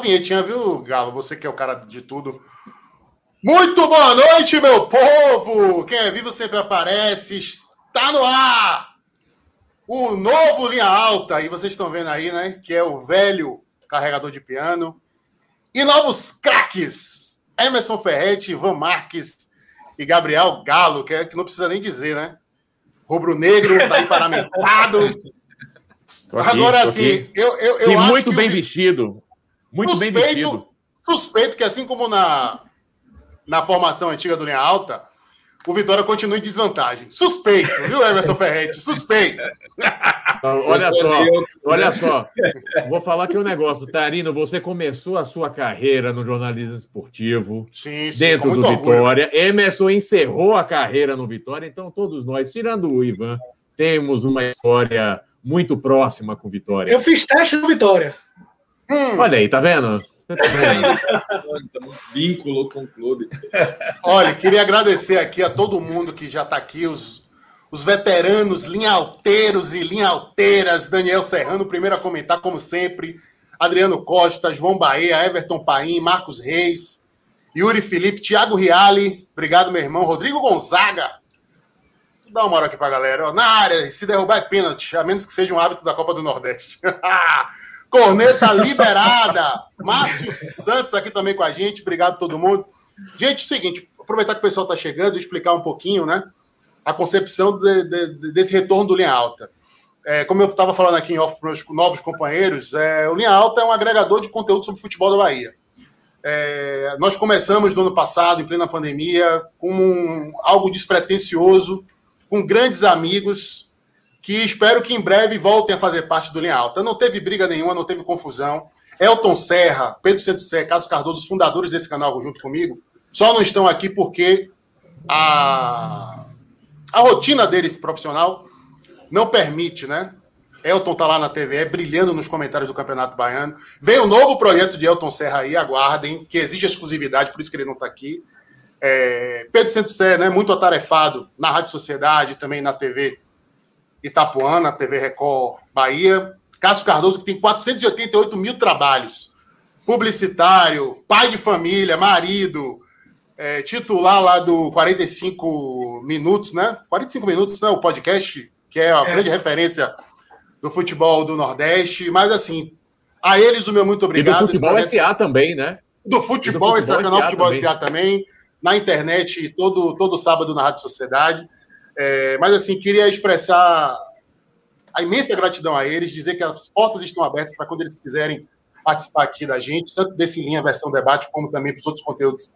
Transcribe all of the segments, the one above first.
vinhetinha, viu, Galo? Você que é o cara de tudo. Muito boa noite, meu povo! Quem é vivo sempre aparece. Está no ar! O novo linha alta, e vocês estão vendo aí, né? Que é o velho carregador de piano. E novos craques: Emerson Ferretti, Ivan Marques e Gabriel Galo, que, é, que não precisa nem dizer, né? Rubro-negro, tá aí paramentado. Agora sim, eu, eu, eu e muito bem vestido. Muito suspeito, bem vestido. Suspeito que, assim como na, na formação antiga do Linha Alta, o Vitória continua em desvantagem. Suspeito, viu, Emerson Ferretti? Suspeito. olha só, olha só. Vou falar aqui um negócio. Tarino, você começou a sua carreira no jornalismo esportivo sim, sim, dentro do Vitória. Orgulho. Emerson encerrou a carreira no Vitória, então todos nós, tirando o Ivan, temos uma história muito próxima com Vitória. Eu fiz teste no Vitória. Hum. Olha aí, tá vendo? Vínculo com o clube. Olha, queria agradecer aqui a todo mundo que já está aqui, os, os veteranos, linhalteiros e linhalteiras, Daniel Serrano, primeiro a comentar, como sempre, Adriano Costa, João Bahia, Everton Paim, Marcos Reis, Yuri Felipe, Thiago Riali, obrigado, meu irmão, Rodrigo Gonzaga. Dá uma hora aqui pra galera. Na área, se derrubar é pênalti, a menos que seja um hábito da Copa do Nordeste. Corneta liberada. Márcio Santos aqui também com a gente. Obrigado a todo mundo. Gente, é o seguinte, aproveitar que o pessoal está chegando e explicar um pouquinho, né? A concepção de, de, desse retorno do Linha Alta. É, como eu estava falando aqui em off para meus novos companheiros, é, o Linha Alta é um agregador de conteúdo sobre futebol da Bahia. É, nós começamos no ano passado, em plena pandemia, com um, algo despretensioso, com grandes amigos, que espero que em breve voltem a fazer parte do Linha Alta. Não teve briga nenhuma, não teve confusão. Elton Serra, Pedro Centro Sé, Carlos Cardoso, os fundadores desse canal junto comigo, só não estão aqui porque a, a rotina deles profissional não permite, né? Elton tá lá na TV, é brilhando nos comentários do Campeonato Baiano. Vem um novo projeto de Elton Serra aí, aguardem, que exige exclusividade, por isso que ele não está aqui. É, Pedro Centro Sé, né, muito atarefado na Rádio Sociedade, também na TV Itapuana, TV Record Bahia. Cássio Cardoso, que tem 488 mil trabalhos. Publicitário, pai de família, marido, é, titular lá do 45 Minutos, né? 45 Minutos, né? O podcast, que é a é. grande referência do futebol do Nordeste. Mas, assim, a eles o meu muito obrigado. E do futebol SA também, né? Do futebol, esse canal Futebol também. SA também. Na internet, todo, todo sábado na Rádio Sociedade. É, mas, assim, queria expressar a imensa gratidão a eles, dizer que as portas estão abertas para quando eles quiserem participar aqui da gente, tanto desse linha versão debate, como também para os outros conteúdos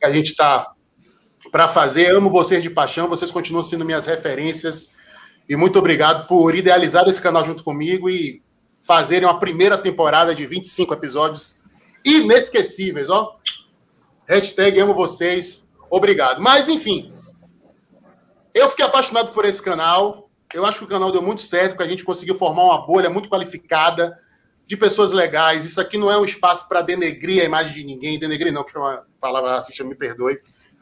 que a gente está para fazer. Amo vocês de paixão, vocês continuam sendo minhas referências. E muito obrigado por idealizar esse canal junto comigo e fazerem uma primeira temporada de 25 episódios inesquecíveis, ó. Hashtag amo vocês. Obrigado. Mas, enfim, eu fiquei apaixonado por esse canal. Eu acho que o canal deu muito certo, porque a gente conseguiu formar uma bolha muito qualificada de pessoas legais. Isso aqui não é um espaço para denegrir a imagem de ninguém. Denegrir não, porque é uma palavra racista, me perdoe.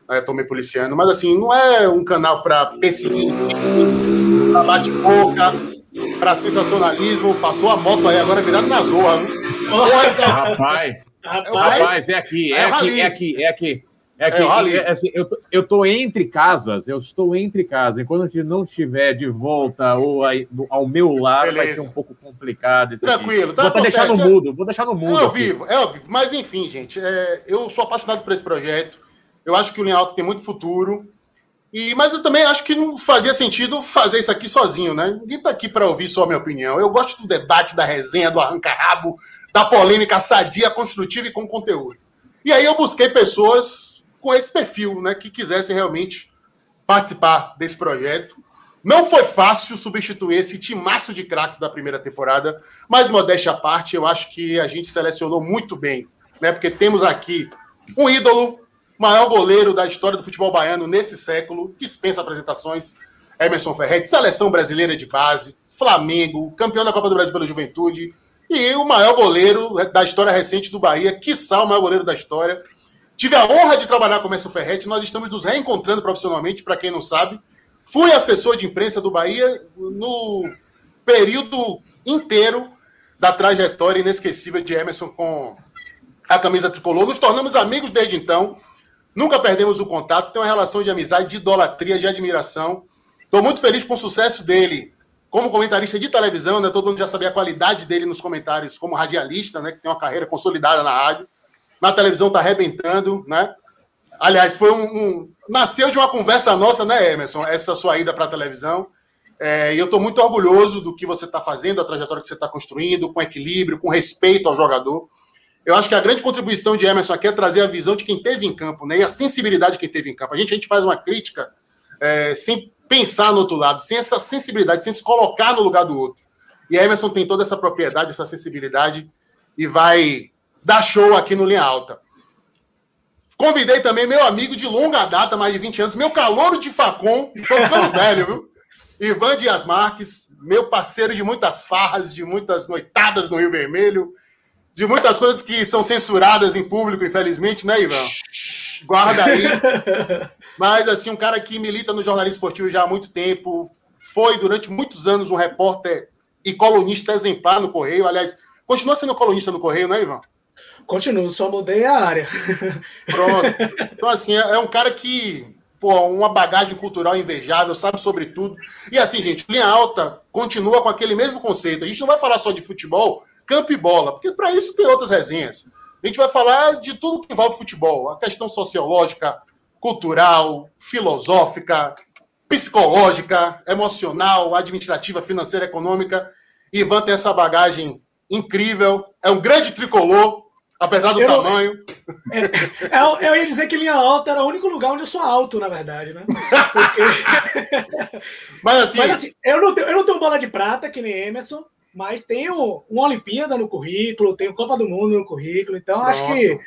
Estou me policiando. Mas, assim, não é um canal para perseguir, para bate-boca, para sensacionalismo. Passou a moto aí agora virado na zorra. Rapaz, rapaz, é aqui, é, é aqui, é aqui, é aqui. É que, é, é, assim, eu, eu tô entre casas, eu estou entre casas. Enquanto a gente não estiver de volta ou aí, no, ao meu lado, Beleza. vai ser um pouco complicado. Tranquilo, tá, Vou deixar no mudo, vou deixar no mudo. É ao vivo, é ao vivo. Mas enfim, gente, é, eu sou apaixonado por esse projeto. Eu acho que o Linha Alta tem muito futuro. E, mas eu também acho que não fazia sentido fazer isso aqui sozinho, né? Ninguém tá aqui para ouvir só a minha opinião. Eu gosto do debate, da resenha, do arranca-rabo, da polêmica sadia, construtiva e com conteúdo. E aí eu busquei pessoas com esse perfil, né, que quisesse realmente participar desse projeto. Não foi fácil substituir esse timaço de craques da primeira temporada, mas modéstia à parte, eu acho que a gente selecionou muito bem, né? Porque temos aqui um ídolo, maior goleiro da história do futebol baiano nesse século, dispensa apresentações, Emerson Ferretti, seleção brasileira de base, Flamengo, campeão da Copa do Brasil pela Juventude, e o maior goleiro da história recente do Bahia, quiçá o maior goleiro da história, Tive a honra de trabalhar com o Mércio Ferretti, nós estamos nos reencontrando profissionalmente, para quem não sabe. Fui assessor de imprensa do Bahia no período inteiro da trajetória inesquecível de Emerson com, a camisa tricolor. Nos tornamos amigos desde então. Nunca perdemos o contato. Tem uma relação de amizade, de idolatria, de admiração. Estou muito feliz com o sucesso dele como comentarista de televisão, né? Todo mundo já sabia a qualidade dele nos comentários como radialista, né? Que tem uma carreira consolidada na rádio. Na televisão está arrebentando, né? Aliás, foi um, um, Nasceu de uma conversa nossa, né, Emerson? Essa sua ida para a televisão. É, e eu estou muito orgulhoso do que você está fazendo, a trajetória que você está construindo, com equilíbrio, com respeito ao jogador. Eu acho que a grande contribuição de Emerson aqui é trazer a visão de quem teve em campo, né? E a sensibilidade de quem teve em campo. A gente, a gente faz uma crítica é, sem pensar no outro lado, sem essa sensibilidade, sem se colocar no lugar do outro. E Emerson tem toda essa propriedade, essa sensibilidade e vai dar show aqui no Linha Alta. Convidei também meu amigo de longa data, mais de 20 anos, meu calouro de Facom, estou ficando velho, viu? Ivan Dias Marques, meu parceiro de muitas farras, de muitas noitadas no Rio Vermelho, de muitas coisas que são censuradas em público, infelizmente, né, Ivan? Guarda aí. Mas, assim, um cara que milita no jornalismo esportivo já há muito tempo, foi durante muitos anos um repórter e colunista exemplar no Correio. Aliás, continua sendo colunista no Correio, né, Ivan? Continuo, só mudei a área. Pronto. Então, assim, é, é um cara que, pô, uma bagagem cultural invejável, sabe sobre tudo. E assim, gente, linha alta continua com aquele mesmo conceito. A gente não vai falar só de futebol, campo e bola, porque para isso tem outras resenhas. A gente vai falar de tudo que envolve futebol, a questão sociológica, cultural, filosófica, psicológica, emocional, administrativa, financeira, econômica. Ivan tem essa bagagem incrível, é um grande tricolor, apesar do eu, tamanho. É, é, eu ia dizer que linha alta era o único lugar onde eu sou alto, na verdade, né? Porque... Mas, assim... Mas assim, eu não, tenho, eu não tenho bola de prata, que nem Emerson, mas tenho uma Olimpíada no currículo, tenho Copa do Mundo no currículo, então Pronto. acho que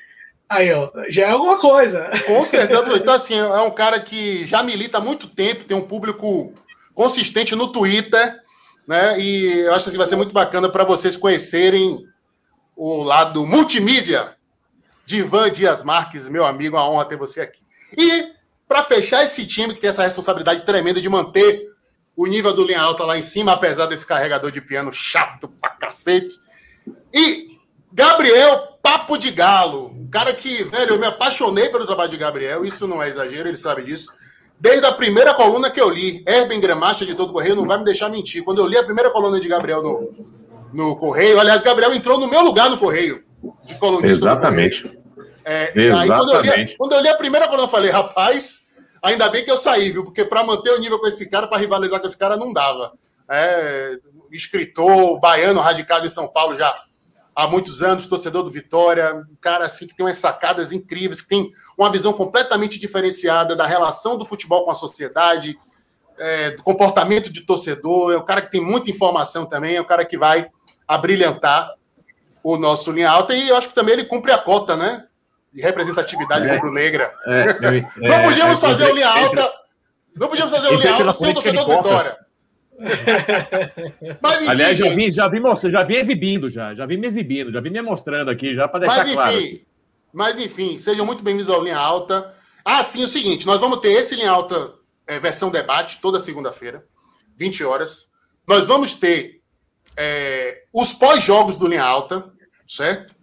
Aí, ó, já é alguma coisa. Com certeza. Então, assim, é um cara que já milita há muito tempo, tem um público consistente no Twitter, né? E eu acho que assim, vai ser muito bacana para vocês conhecerem o lado multimídia de Ivan Dias Marques, meu amigo, uma honra ter você aqui. E para fechar esse time que tem essa responsabilidade tremenda de manter o nível do linha alta lá em cima, apesar desse carregador de piano chato pra cacete. E Gabriel Papo de Galo, cara que, velho, eu me apaixonei pelo trabalho de Gabriel, isso não é exagero, ele sabe disso. Desde a primeira coluna que eu li, Erben Gramacha de todo Correio, não vai me deixar mentir. Quando eu li a primeira coluna de Gabriel no, no Correio, aliás, Gabriel entrou no meu lugar no Correio, de colunista. Exatamente. É, Exatamente. Aí, quando, eu li, quando eu li a primeira coluna, eu falei, rapaz, ainda bem que eu saí, viu? Porque para manter o nível com esse cara, para rivalizar com esse cara, não dava. É, escritor, baiano, radicado em São Paulo já há muitos anos, torcedor do Vitória, um cara assim que tem umas sacadas incríveis, que tem uma visão completamente diferenciada da relação do futebol com a sociedade, é, do comportamento de torcedor, é um cara que tem muita informação também, é um cara que vai abrilhantar o nosso linha alta e eu acho que também ele cumpre a cota, né? De representatividade é, rubro-negra. É, não podíamos é, fazer o linha alta, não podíamos fazer o linha alta sem o torcedor do Vitória. Mas, enfim, Aliás, já vi, já vi, já vi exibindo, já, já vi me exibindo, já vi me mostrando aqui, já para deixar mas, claro. Enfim, mas enfim, sejam muito bem-vindos ao Linha Alta. Ah, sim, o seguinte, nós vamos ter esse Linha Alta é, versão debate toda segunda-feira, 20 horas. Nós vamos ter é, os pós-jogos do Linha Alta, certo?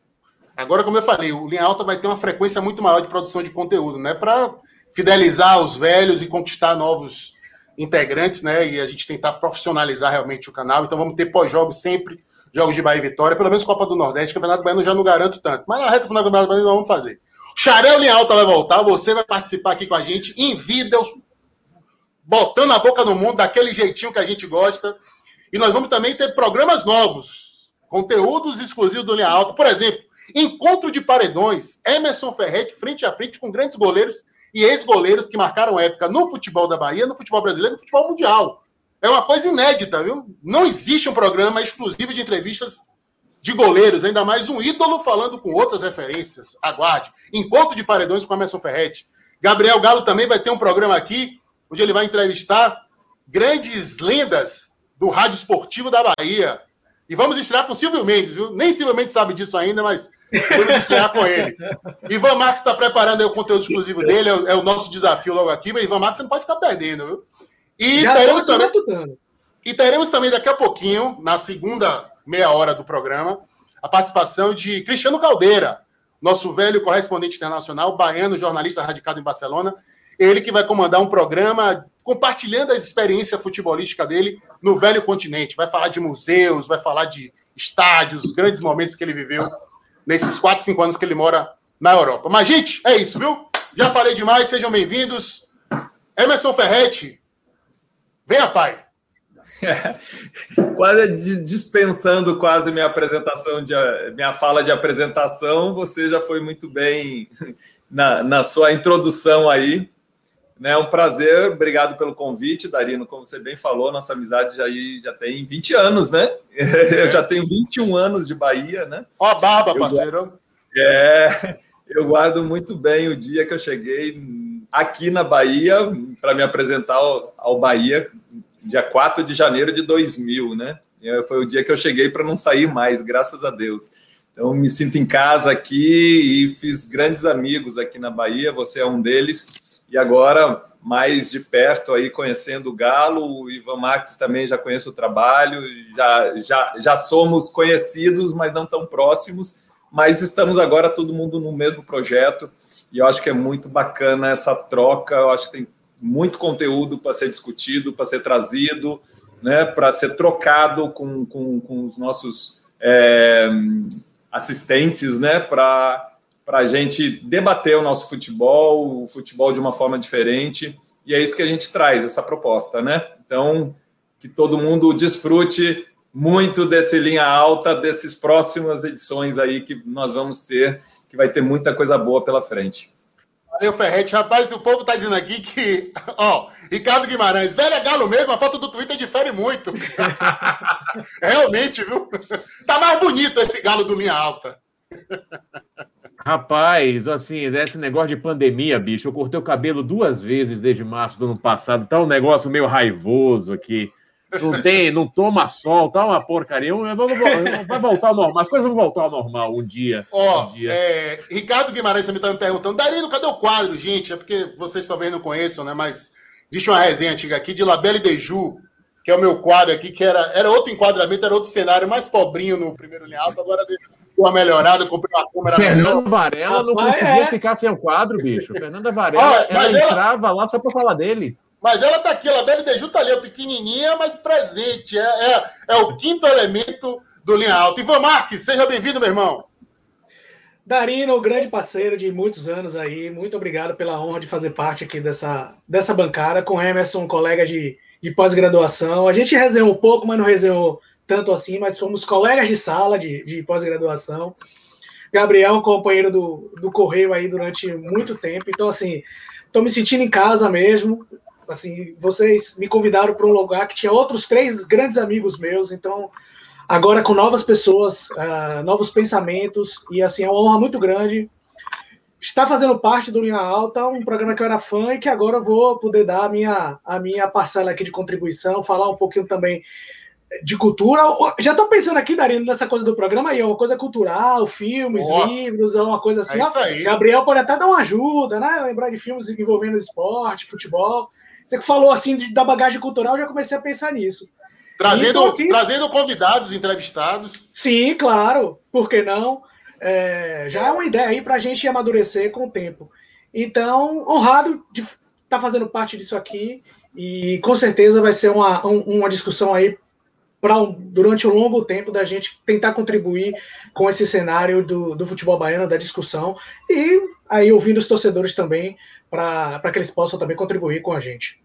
Agora, como eu falei, o Linha Alta vai ter uma frequência muito maior de produção de conteúdo, né? Para fidelizar os velhos e conquistar novos integrantes, né? E a gente tentar profissionalizar realmente o canal. Então vamos ter pós-jogos sempre, jogos de Bahia e Vitória, pelo menos Copa do Nordeste, Campeonato Baiano já não garanto tanto. Mas na reta final do Campeonato Baiano nós vamos fazer. Xarel em alta vai voltar, você vai participar aqui com a gente em vídeos, botando a boca no mundo, daquele jeitinho que a gente gosta. E nós vamos também ter programas novos, conteúdos exclusivos do Linha Alta. Por exemplo, encontro de paredões, Emerson Ferretti frente a frente com grandes goleiros e ex-goleiros que marcaram época no futebol da Bahia, no futebol brasileiro, no futebol mundial. É uma coisa inédita, viu? Não existe um programa exclusivo de entrevistas de goleiros, ainda mais um ídolo falando com outras referências. Aguarde. Encontro de paredões com Emerson Ferretti. Gabriel Galo também vai ter um programa aqui, onde ele vai entrevistar grandes lendas do rádio esportivo da Bahia. E vamos estrear com o Silvio Mendes, viu? Nem Silvio Mendes sabe disso ainda, mas vamos estrear com ele. Ivan Marques está preparando o conteúdo exclusivo dele, é o, é o, nosso desafio logo aqui, mas Ivan Marques você não pode ficar perdendo, viu? E Já teremos também. E teremos também daqui a pouquinho, na segunda meia hora do programa, a participação de Cristiano Caldeira, nosso velho correspondente internacional, baiano, jornalista radicado em Barcelona. Ele que vai comandar um programa compartilhando a experiência futebolística dele no velho continente. Vai falar de museus, vai falar de estádios, grandes momentos que ele viveu nesses 4, 5 anos que ele mora na Europa. Mas, gente, é isso, viu? Já falei demais, sejam bem-vindos. Emerson Ferretti, venha, pai. quase dispensando quase minha apresentação, de, minha fala de apresentação, você já foi muito bem na, na sua introdução aí. É né? um prazer, obrigado pelo convite, Darino. Como você bem falou, nossa amizade já, já tem 20 anos, né? É. Eu já tenho 21 anos de Bahia, né? Ó, a barba, parceiro. É, eu guardo muito bem o dia que eu cheguei aqui na Bahia para me apresentar ao, ao Bahia, dia 4 de janeiro de 2000, né? Foi o dia que eu cheguei para não sair mais, graças a Deus. Então, me sinto em casa aqui e fiz grandes amigos aqui na Bahia, você é um deles. E agora, mais de perto, aí conhecendo o Galo, o Ivan Marques também já conheço o trabalho, já, já, já somos conhecidos, mas não tão próximos. Mas estamos agora todo mundo no mesmo projeto e eu acho que é muito bacana essa troca. Eu acho que tem muito conteúdo para ser discutido, para ser trazido, né, para ser trocado com, com, com os nossos é, assistentes, né, para a gente debater o nosso futebol, o futebol de uma forma diferente. E é isso que a gente traz, essa proposta, né? Então, que todo mundo desfrute muito desse linha alta, dessas próximas edições aí que nós vamos ter, que vai ter muita coisa boa pela frente. Valeu, Ferrete. Rapaz, o povo tá dizendo aqui que, ó, Ricardo Guimarães, velho é galo mesmo, a foto do Twitter difere muito. Realmente, viu? Tá mais bonito esse galo do linha alta. Rapaz, assim, esse negócio de pandemia, bicho, eu cortei o cabelo duas vezes desde março do ano passado, tá um negócio meio raivoso aqui. Não tem, não toma sol, tá uma porcaria. Vai voltar ao normal. As coisas vão voltar ao normal um dia. Ó, um dia. É, Ricardo Guimarães também tá me perguntando, Darino, cadê o quadro, gente? É porque vocês talvez não conheçam, né? Mas existe uma resenha antiga aqui de Labelle de Ju, que é o meu quadro aqui, que era, era outro enquadramento, era outro cenário mais pobrinho no primeiro linha alto, agora deixa uma melhorada, comprei uma câmera Fernanda melhor. Varela não conseguia é. ficar sem o quadro, bicho. Fernanda Varela, Ó, ela, ela entrava lá só para falar dele. Mas ela tá aqui, ela Bela Deju tá ali, pequenininha, mas presente. É, é, é, o quinto elemento do Linha Alta. Ivan Marques, seja bem-vindo, meu irmão. Darino, grande parceiro de muitos anos aí, muito obrigado pela honra de fazer parte aqui dessa, dessa bancada com Emerson, colega de, de pós-graduação. A gente resenhou um pouco, mas não resenhou tanto assim, mas fomos colegas de sala de, de pós-graduação. Gabriel, companheiro do, do Correio aí durante muito tempo. Então, assim, estou me sentindo em casa mesmo assim, vocês me convidaram para um lugar que tinha outros três grandes amigos meus, então agora com novas pessoas, uh, novos pensamentos e assim é uma honra muito grande estar fazendo parte do Linha Alta, um programa que eu era fã e que agora eu vou poder dar a minha, a minha parcela aqui de contribuição, falar um pouquinho também de cultura. Já estou pensando aqui, Darino, nessa coisa do programa aí, uma coisa cultural, filmes, oh, livros, uma coisa assim. É Gabriel pode até dar uma ajuda, né? Lembrar de filmes envolvendo esporte, futebol. Você que falou assim de, da bagagem cultural, eu já comecei a pensar nisso. Trazendo, aqui... trazendo convidados, entrevistados. Sim, claro. Por que não? É, já é uma ideia aí para a gente amadurecer com o tempo. Então, honrado de estar tá fazendo parte disso aqui. E com certeza vai ser uma, uma discussão aí para um, durante um longo tempo da gente tentar contribuir com esse cenário do, do futebol baiano, da discussão. E aí ouvindo os torcedores também para que eles possam também contribuir com a gente.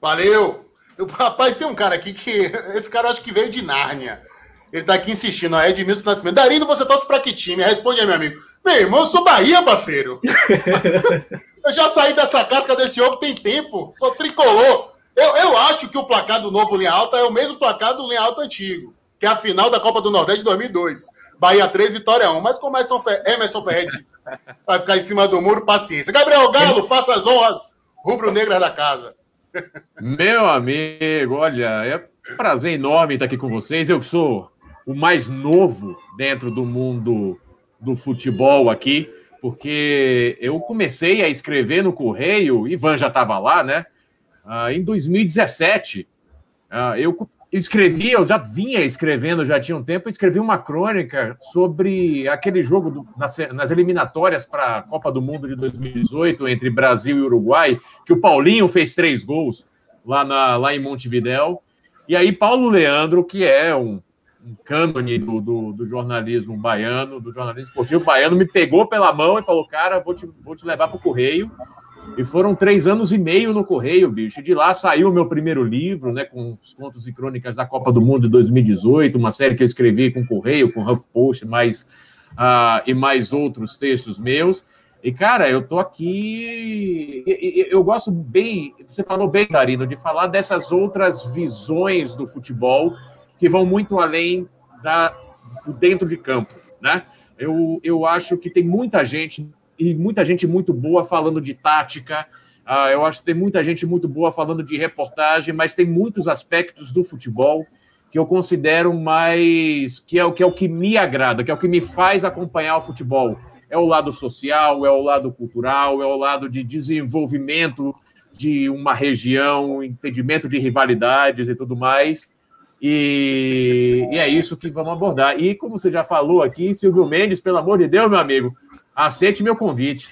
Valeu! Eu, rapaz, tem um cara aqui que. Esse cara acho que veio de Nárnia. Ele tá aqui insistindo, ó, Edmilson Nascimento. Darino, você torce pra que time? Responde aí, meu amigo. Meu irmão, eu sou Bahia, parceiro. eu já saí dessa casca desse ovo tem tempo. Sou tricolor. Eu, eu acho que o placar do novo Linha Alta é o mesmo placar do Linha Alta antigo, que é a final da Copa do Nordeste de 2002. Bahia 3, Vitória 1. Mas como Emerson Ferretti vai ficar em cima do muro, paciência. Gabriel Galo, faça as honras rubro-negras da casa. Meu amigo, olha, é um prazer enorme estar aqui com vocês. Eu sou o mais novo dentro do mundo do futebol aqui, porque eu comecei a escrever no Correio, Ivan já estava lá, né? Ah, em 2017. Ah, eu eu escrevi, eu já vinha escrevendo, já tinha um tempo, eu escrevi uma crônica sobre aquele jogo do, nas, nas, eliminatórias para a Copa do Mundo de 2018 entre Brasil e Uruguai, que o Paulinho fez três gols lá, na, lá em Montevidéu. E aí, Paulo Leandro, que é um, um cânone do, do, do, jornalismo baiano, do jornalismo esportivo baiano, me pegou pela mão e falou: Cara, vou te, vou te levar para o Correio e foram três anos e meio no Correio, bicho. De lá saiu o meu primeiro livro, né, com os contos e crônicas da Copa do Mundo de 2018, uma série que eu escrevi com Correio, com HuffPost, mais, uh, e mais outros textos meus. E, cara, eu tô aqui. Eu gosto bem, você falou bem, Darino, de falar dessas outras visões do futebol que vão muito além da, do dentro de campo, né? Eu, eu acho que tem muita gente e muita gente muito boa falando de tática. Uh, eu acho que tem muita gente muito boa falando de reportagem, mas tem muitos aspectos do futebol que eu considero mais que é o que é o que me agrada, que é o que me faz acompanhar o futebol. É o lado social, é o lado cultural, é o lado de desenvolvimento de uma região, impedimento de rivalidades e tudo mais. E, e, é isso que vamos abordar. E como você já falou aqui, Silvio Mendes, pelo amor de Deus, meu amigo, Aceite meu convite.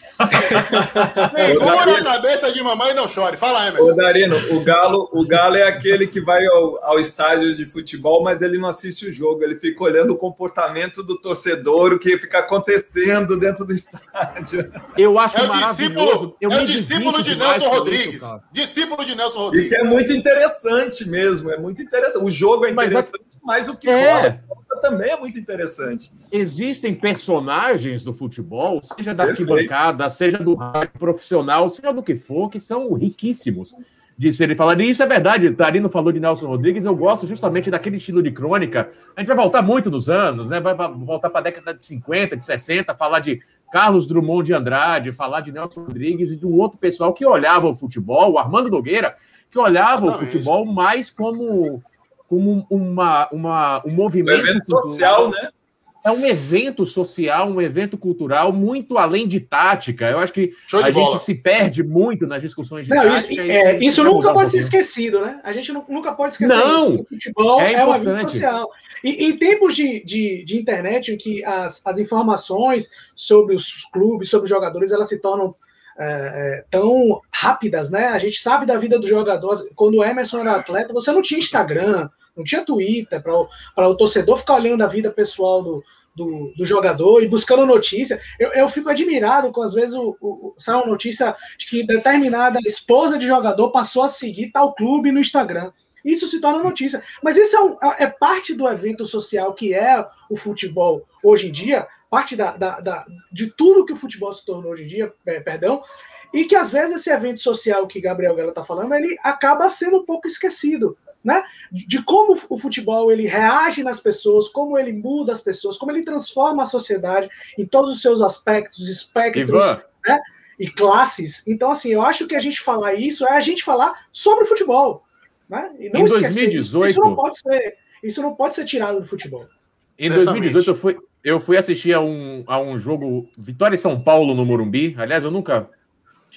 Segura a cabeça de mamãe e não chore. Fala, Emerson. Ô, Darino, o Galo, o Galo é aquele que vai ao, ao, estádio de futebol, mas ele não assiste o jogo. Ele fica olhando o comportamento do torcedor, o que fica acontecendo dentro do estádio. Eu acho é o discípulo, Eu é o discípulo de Nelson Rodrigues. Isso, discípulo de Nelson Rodrigues. E que é muito interessante mesmo. É muito interessante. O jogo é interessante, mas, o que é. rola também é muito interessante. Existem personagens do futebol, seja da arquibancada, seja do rádio profissional, seja do que for, que são riquíssimos de serem falados. E isso é verdade. Tarino falou de Nelson Rodrigues. Eu gosto justamente daquele estilo de crônica. A gente vai voltar muito nos anos, né? Vai voltar para a década de 50, de 60, falar de Carlos Drummond de Andrade, falar de Nelson Rodrigues e do outro pessoal que olhava o futebol, o Armando Nogueira, que olhava o futebol mais como como uma, uma, um movimento. Um evento social, né? É um evento social, um evento cultural muito além de tática. Eu acho que a bola. gente se perde muito nas discussões de não, tática. Isso, é, isso nunca pode ser esquecido, né? A gente nunca pode esquecer não, isso. O futebol é, é um evento social. E em tempos de, de, de, internet, em que as, as informações sobre os clubes, sobre os jogadores, elas se tornam é, é, tão rápidas, né? A gente sabe da vida do jogador. Quando o Emerson era atleta, você não tinha Instagram, não tinha Twitter para o torcedor ficar olhando a vida pessoal do, do, do jogador e buscando notícia. Eu, eu fico admirado com, às vezes, o, o, sai uma notícia de que determinada esposa de jogador passou a seguir tal clube no Instagram. Isso se torna notícia. Mas isso é, um, é parte do evento social que é o futebol hoje em dia, parte da, da, da, de tudo que o futebol se tornou hoje em dia, é, perdão, e que às vezes esse evento social que Gabriel Gala está falando, ele acaba sendo um pouco esquecido né? De como o futebol ele reage nas pessoas, como ele muda as pessoas, como ele transforma a sociedade em todos os seus aspectos, espectros, né? E classes. Então, assim, eu acho que a gente falar isso é a gente falar sobre o futebol, né? E não em 2018, isso não pode ser, isso não pode ser tirado do futebol. Em 2018 eu fui, eu fui assistir a um, a um jogo Vitória e São Paulo no Morumbi. Aliás, eu nunca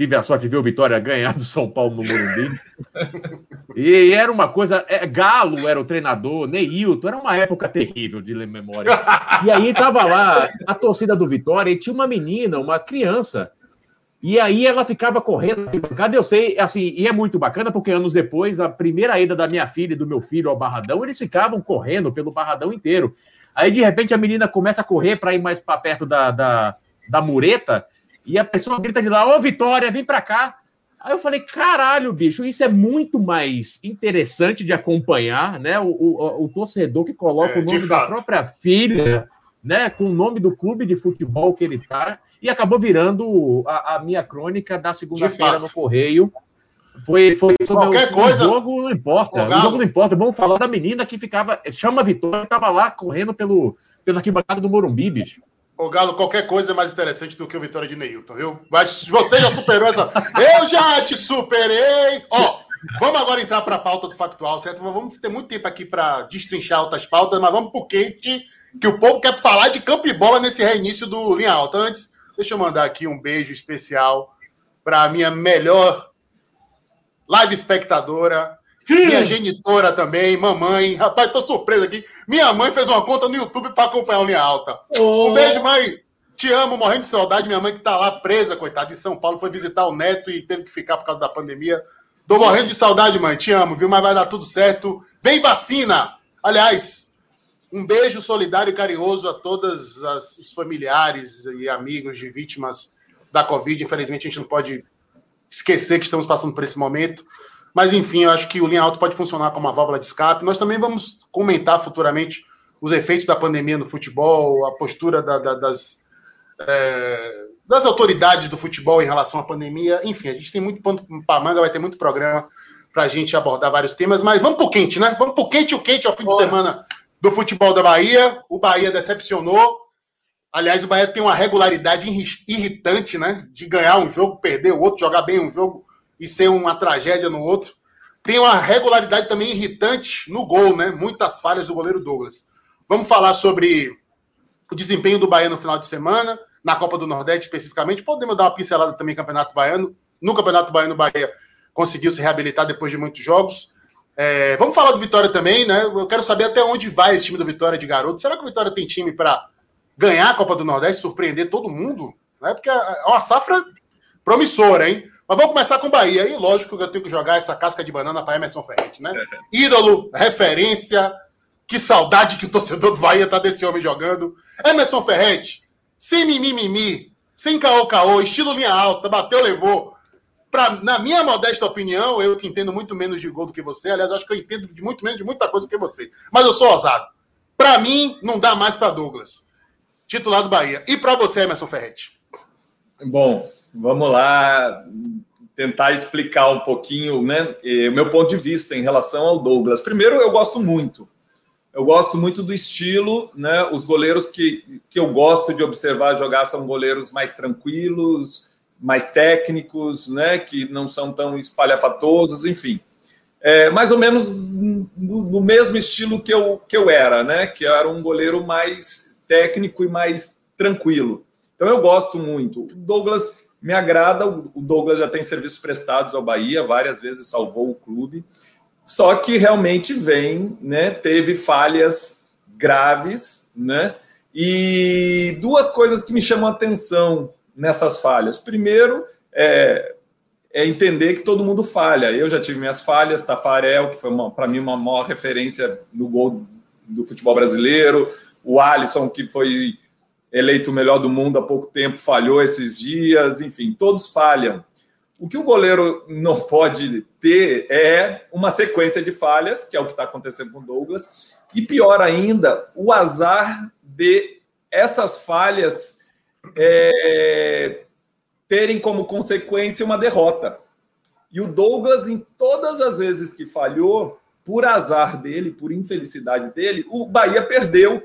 Tive a sorte de ver o Vitória ganhar do São Paulo no Morumbi. e era uma coisa. É, Galo era o treinador, Neilton, era uma época terrível de memória. E aí tava lá a torcida do Vitória e tinha uma menina, uma criança. E aí ela ficava correndo bancada. Eu sei, assim, e é muito bacana, porque anos depois, a primeira ida da minha filha e do meu filho ao Barradão, eles ficavam correndo pelo Barradão inteiro. Aí, de repente, a menina começa a correr para ir mais para perto da, da, da mureta e a pessoa grita de lá, ô Vitória, vem para cá. Aí eu falei, caralho, bicho, isso é muito mais interessante de acompanhar, né? O, o, o torcedor que coloca é, o nome da própria filha, né? Com o nome do clube de futebol que ele tá, e acabou virando a, a minha crônica da segunda-feira no Correio. Foi, foi sobre Qualquer o, coisa. O jogo não importa. O jogo não importa. Vamos falar da menina que ficava. Chama Vitória, estava lá correndo pelo, pela arquibancada do Morumbi, bicho. Ô, Galo, qualquer coisa é mais interessante do que o Vitória de Neilton, viu? Mas você já superou essa. Eu já te superei! Ó, vamos agora entrar para a pauta do factual, certo? Vamos ter muito tempo aqui para destrinchar outras pautas, mas vamos pro quente, que o povo quer falar de campo e bola nesse reinício do Linha Alta. Antes, deixa eu mandar aqui um beijo especial para a minha melhor live espectadora, minha genitora também, mamãe. Rapaz, tô surpreso aqui. Minha mãe fez uma conta no YouTube para acompanhar o Linha Alta. Oh. Um beijo, mãe. Te amo, morrendo de saudade. Minha mãe que tá lá presa, coitada, em São Paulo, foi visitar o neto e teve que ficar por causa da pandemia. Tô morrendo de saudade, mãe. Te amo, viu? Mas vai dar tudo certo. Vem vacina! Aliás, um beijo solidário e carinhoso a todos os familiares e amigos de vítimas da Covid. Infelizmente, a gente não pode esquecer que estamos passando por esse momento. Mas, enfim, eu acho que o Linha Alto pode funcionar como uma válvula de escape. Nós também vamos comentar futuramente os efeitos da pandemia no futebol, a postura da, da, das, é, das autoridades do futebol em relação à pandemia. Enfim, a gente tem muito ponto para manga, vai ter muito programa para a gente abordar vários temas. Mas vamos para o quente, né? Vamos para o quente, o quente ao fim de semana do futebol da Bahia. O Bahia decepcionou. Aliás, o Bahia tem uma regularidade irritante, né? De ganhar um jogo, perder o outro, jogar bem um jogo e ser uma tragédia no outro. Tem uma regularidade também irritante no gol, né? Muitas falhas do goleiro Douglas. Vamos falar sobre o desempenho do Bahia no final de semana, na Copa do Nordeste especificamente. Podemos dar uma pincelada também no Campeonato Baiano. No Campeonato Baiano, o Bahia conseguiu se reabilitar depois de muitos jogos. É, vamos falar do Vitória também, né? Eu quero saber até onde vai esse time do Vitória de garoto. Será que o Vitória tem time para ganhar a Copa do Nordeste, surpreender todo mundo? Né? Porque é uma safra promissora, hein? Mas vamos começar com o Bahia. E lógico que eu tenho que jogar essa casca de banana para Emerson Ferretti, né? Ídolo, referência. Que saudade que o torcedor do Bahia tá desse homem jogando. Emerson Ferretti, sem mimimi, sem caô-caô, estilo linha alta, bateu, levou pra, na minha modesta opinião, eu que entendo muito menos de gol do que você, aliás, acho que eu entendo de muito menos de muita coisa do que você, mas eu sou ousado. Para mim, não dá mais para Douglas, titular do Bahia. E para você, Emerson Ferretti? Bom, vamos lá tentar explicar um pouquinho né, o meu ponto de vista em relação ao Douglas. Primeiro, eu gosto muito. Eu gosto muito do estilo, né? Os goleiros que, que eu gosto de observar jogar são goleiros mais tranquilos, mais técnicos, né, que não são tão espalhafatosos, enfim. É, mais ou menos no, no, mesmo estilo que eu, que eu era, né, que era um goleiro mais técnico e mais tranquilo. Então eu gosto muito. O Douglas me agrada, o Douglas já tem serviços prestados ao Bahia, várias vezes salvou o clube, só que realmente vem, né, teve falhas graves, né, e duas coisas que me chamam a atenção nessas falhas? Primeiro, é, é, entender que todo mundo falha. Eu já tive minhas falhas, Tafarel, que foi para mim uma maior referência no gol do futebol brasileiro, o Alisson, que foi eleito o melhor do mundo há pouco tempo, falhou esses dias, enfim, todos falham. O que o goleiro não pode ter é uma sequência de falhas, que é o que está acontecendo com o Douglas, e pior ainda, o azar de essas falhas é, terem como consequência uma derrota. E o Douglas, em todas as vezes que falhou, por azar dele, por infelicidade dele, o Bahia perdeu.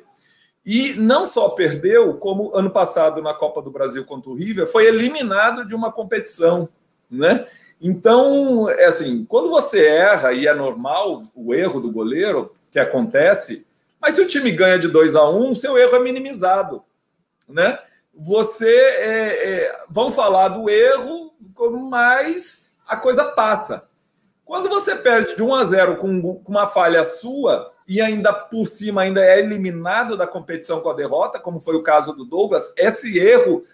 E não só perdeu, como ano passado na Copa do Brasil contra o River, foi eliminado de uma competição, né? Então, é assim, quando você erra, e é normal o erro do goleiro, que acontece, mas se o time ganha de 2 a 1 um, seu erro é minimizado, né? você é, é, vão falar do erro, mas a coisa passa. Quando você perde de 1 a 0 com, com uma falha sua e ainda por cima ainda é eliminado da competição com a derrota, como foi o caso do Douglas, esse erro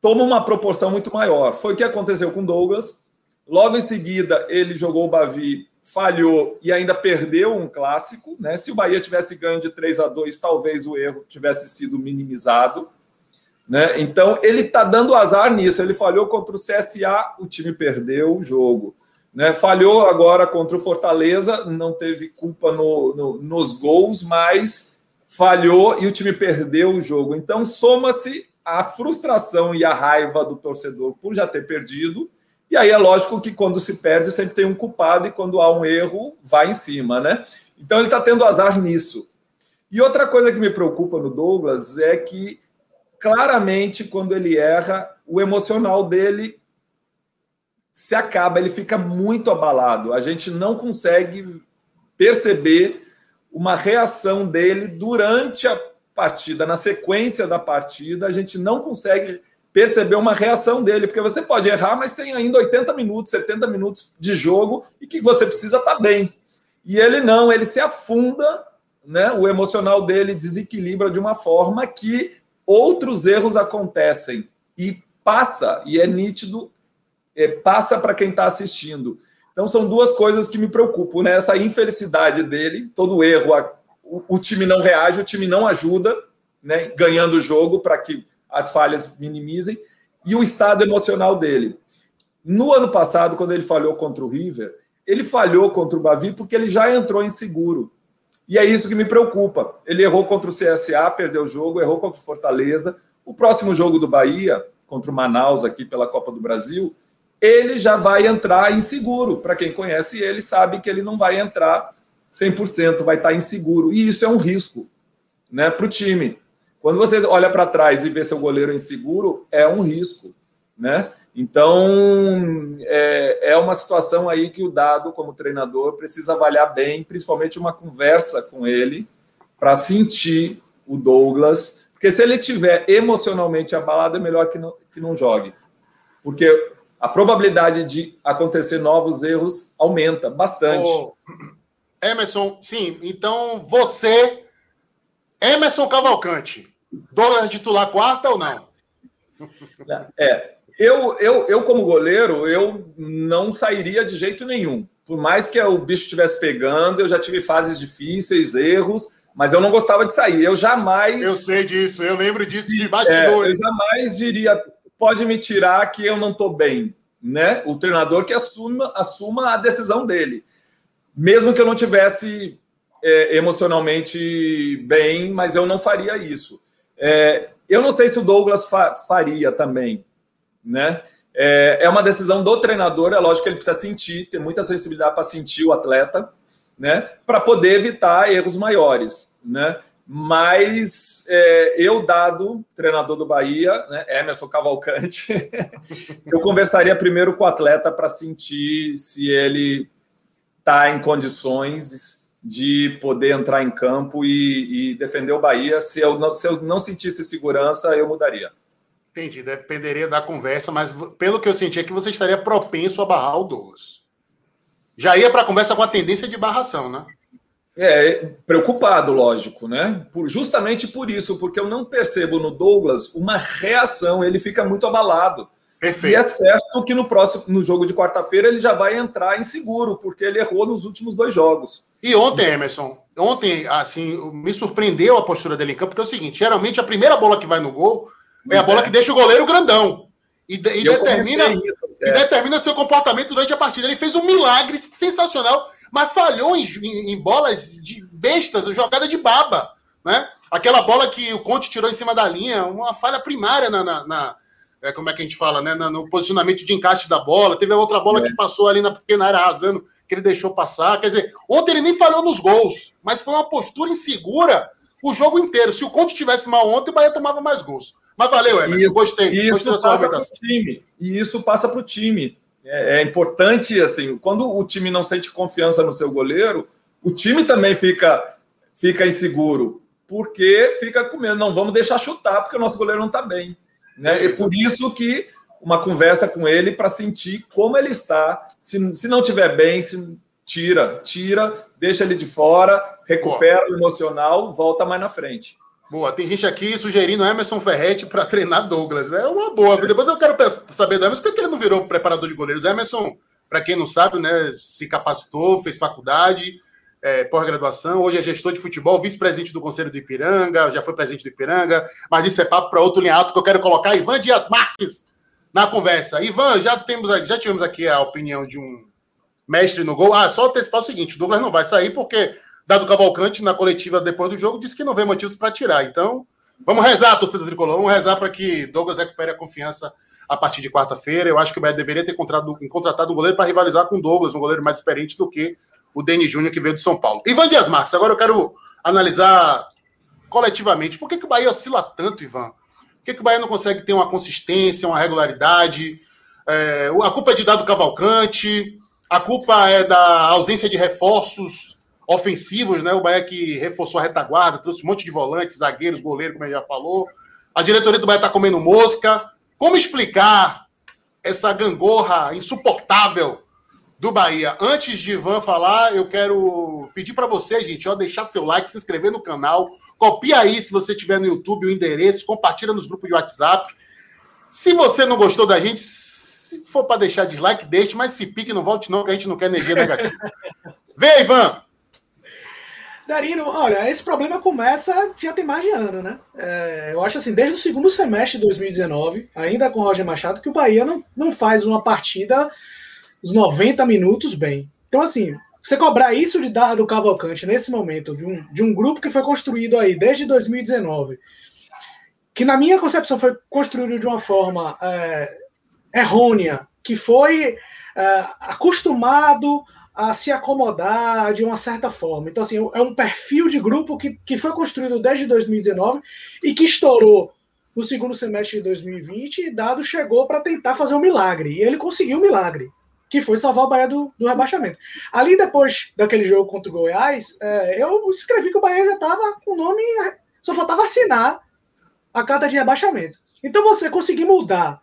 toma uma proporção muito maior. Foi o que aconteceu com Douglas. Logo em seguida, ele jogou o Bavi, falhou e ainda perdeu um clássico. Né? Se o Bahia tivesse ganho de 3 a 2 talvez o erro tivesse sido minimizado. Né? Então, ele está dando azar nisso. Ele falhou contra o CSA, o time perdeu o jogo. Né? Falhou agora contra o Fortaleza, não teve culpa no, no, nos gols, mas falhou e o time perdeu o jogo. Então, soma-se a frustração e a raiva do torcedor por já ter perdido. E aí é lógico que quando se perde, sempre tem um culpado, e quando há um erro, vai em cima, né? Então ele está tendo azar nisso. E outra coisa que me preocupa no Douglas é que claramente, quando ele erra, o emocional dele se acaba, ele fica muito abalado. A gente não consegue perceber uma reação dele durante a partida, na sequência da partida, a gente não consegue perceber uma reação dele, porque você pode errar, mas tem ainda 80 minutos, 70 minutos de jogo e que você precisa estar tá bem. E ele não, ele se afunda, né? O emocional dele desequilibra de uma forma que outros erros acontecem e passa, e é nítido, passa para quem está assistindo. Então são duas coisas que me preocupam, né? Essa infelicidade dele, todo erro, a, o, o, time não reage, o time não ajuda, né? Ganhando o jogo para que as falhas minimizem, e o estado emocional dele. No ano passado, quando ele falhou contra o River, ele falhou contra o Bavi porque ele já entrou inseguro. E é isso que me preocupa. Ele errou contra o CSA, perdeu o jogo, errou contra o Fortaleza. O próximo jogo do Bahia, contra o Manaus aqui pela Copa do Brasil, ele já vai entrar inseguro. Para quem conhece ele, sabe que ele não vai entrar 100%, vai estar inseguro. E isso é um risco né, para o time. Quando você olha para trás e vê seu goleiro inseguro, é um risco. Né? Então, é, é uma situação aí que o Dado, como treinador, precisa avaliar bem, principalmente uma conversa com ele, para sentir o Douglas. Porque se ele tiver emocionalmente abalado, é melhor que não, que não jogue. Porque a probabilidade de acontecer novos erros aumenta bastante. Ô, Emerson, sim. Então, você, Emerson Cavalcante, dólar titular quarta ou não? É, eu, eu, eu como goleiro, eu não sairia de jeito nenhum. Por mais que o bicho estivesse pegando, eu já tive fases difíceis, erros, mas eu não gostava de sair. Eu jamais. Eu sei disso, eu lembro disso de batidores. É, eu jamais diria, pode me tirar que eu não estou bem, né? O treinador que assuma, assuma a decisão dele, mesmo que eu não tivesse é, emocionalmente bem, mas eu não faria isso. É, eu não sei se o Douglas fa faria também, né? É, é uma decisão do treinador, é lógico que ele precisa sentir, ter muita sensibilidade para sentir o atleta, né? Para poder evitar erros maiores, né? Mas é, eu, dado treinador do Bahia, né, Emerson Cavalcante, eu conversaria primeiro com o atleta para sentir se ele está em condições de poder entrar em campo e, e, defender o Bahia. Se eu, não, se eu não sentisse segurança, eu mudaria. Entendi, dependeria da conversa, mas pelo que eu senti é que você estaria propenso a barrar o Douglas. Já ia para a conversa com a tendência de barração, né? É, preocupado, lógico, né? Por, justamente por isso, porque eu não percebo no Douglas uma reação, ele fica muito abalado. Perfeito. E é certo que no próximo no jogo de quarta-feira ele já vai entrar inseguro, porque ele errou nos últimos dois jogos. E ontem, Emerson, ontem, assim, me surpreendeu a postura dele em campo, porque é o seguinte: geralmente a primeira bola que vai no gol é a bola é. que deixa o goleiro grandão. E, e determina, isso, é. e determina seu comportamento durante a partida. Ele fez um milagre sensacional mas falhou em, em, em bolas de bestas, jogada de baba, né? Aquela bola que o Conte tirou em cima da linha, uma falha primária na, na, na é, como é que a gente fala, né? No posicionamento de encaixe da bola. Teve a outra bola é. que passou ali na pequena área arrasando, que ele deixou passar. Quer dizer, ontem ele nem falhou nos gols, mas foi uma postura insegura o jogo inteiro. Se o Conte tivesse mal ontem, o Bahia tomava mais gols. Mas valeu, Emerson. Isso, gostei. Isso gostei da sua passa time. E isso passa para o time. É, é, importante, assim, quando o time não sente confiança no seu goleiro, o time também fica, fica inseguro, porque fica com medo, não, vamos deixar chutar, porque o nosso goleiro não está bem. Né? E por isso que uma conversa com ele para sentir como ele está. Se, se não tiver bem, se tira, tira, deixa ele de fora, recupera o emocional, volta mais na frente. Boa, tem gente aqui sugerindo Emerson Ferretti para treinar Douglas. É uma boa. Depois eu quero saber do Emerson, por que ele não virou preparador de goleiros? Emerson, para quem não sabe, né, se capacitou, fez faculdade, é, pós-graduação, hoje é gestor de futebol, vice-presidente do Conselho do Ipiranga, já foi presidente do Ipiranga, mas isso é papo para outro linha alto que eu quero colocar Ivan Dias Marques na conversa. Ivan, já, temos, já tivemos aqui a opinião de um mestre no gol. Ah, só antecipar o seguinte: Douglas não vai sair porque Dado Cavalcante, na coletiva depois do jogo, disse que não vê motivos para tirar. Então, vamos rezar, torcida tricolor, vamos rezar para que Douglas recupere a confiança a partir de quarta-feira. Eu acho que o Bahia deveria ter contratado, contratado um goleiro para rivalizar com o Douglas, um goleiro mais experiente do que o Denis Júnior, que veio de São Paulo. Ivan Dias Marques, agora eu quero analisar coletivamente. Por que, que o Bahia oscila tanto, Ivan? Por que, que o Bahia não consegue ter uma consistência, uma regularidade? É, a culpa é de Dado Cavalcante, a culpa é da ausência de reforços ofensivos, né? O Bahia que reforçou a retaguarda, trouxe um monte de volantes, zagueiros, goleiro, como ele já falou. A diretoria do Bahia está comendo mosca. Como explicar essa gangorra insuportável do Bahia? Antes de Ivan falar, eu quero pedir para você, gente, ó, deixar seu like, se inscrever no canal, copia aí se você tiver no YouTube o endereço, compartilha nos grupos de WhatsApp. Se você não gostou da gente, se for para deixar dislike, deixe, mas se pique, não volte não, que a gente não quer energia negativa. Vem, Ivan! Darino, olha, esse problema começa já tem mais de ano, né? É, eu acho assim, desde o segundo semestre de 2019, ainda com o Roger Machado, que o Bahia não, não faz uma partida os 90 minutos bem. Então, assim, você cobrar isso de dar do Cavalcante nesse momento, de um, de um grupo que foi construído aí desde 2019, que na minha concepção foi construído de uma forma é, errônea, que foi é, acostumado a se acomodar de uma certa forma. Então, assim, é um perfil de grupo que, que foi construído desde 2019 e que estourou no segundo semestre de 2020 e Dado chegou para tentar fazer um milagre. E ele conseguiu o um milagre, que foi salvar o Bahia do, do rebaixamento. Ali, depois daquele jogo contra o Goiás, é, eu escrevi que o Bahia já estava com o nome, só faltava assinar a carta de rebaixamento. Então, você conseguir mudar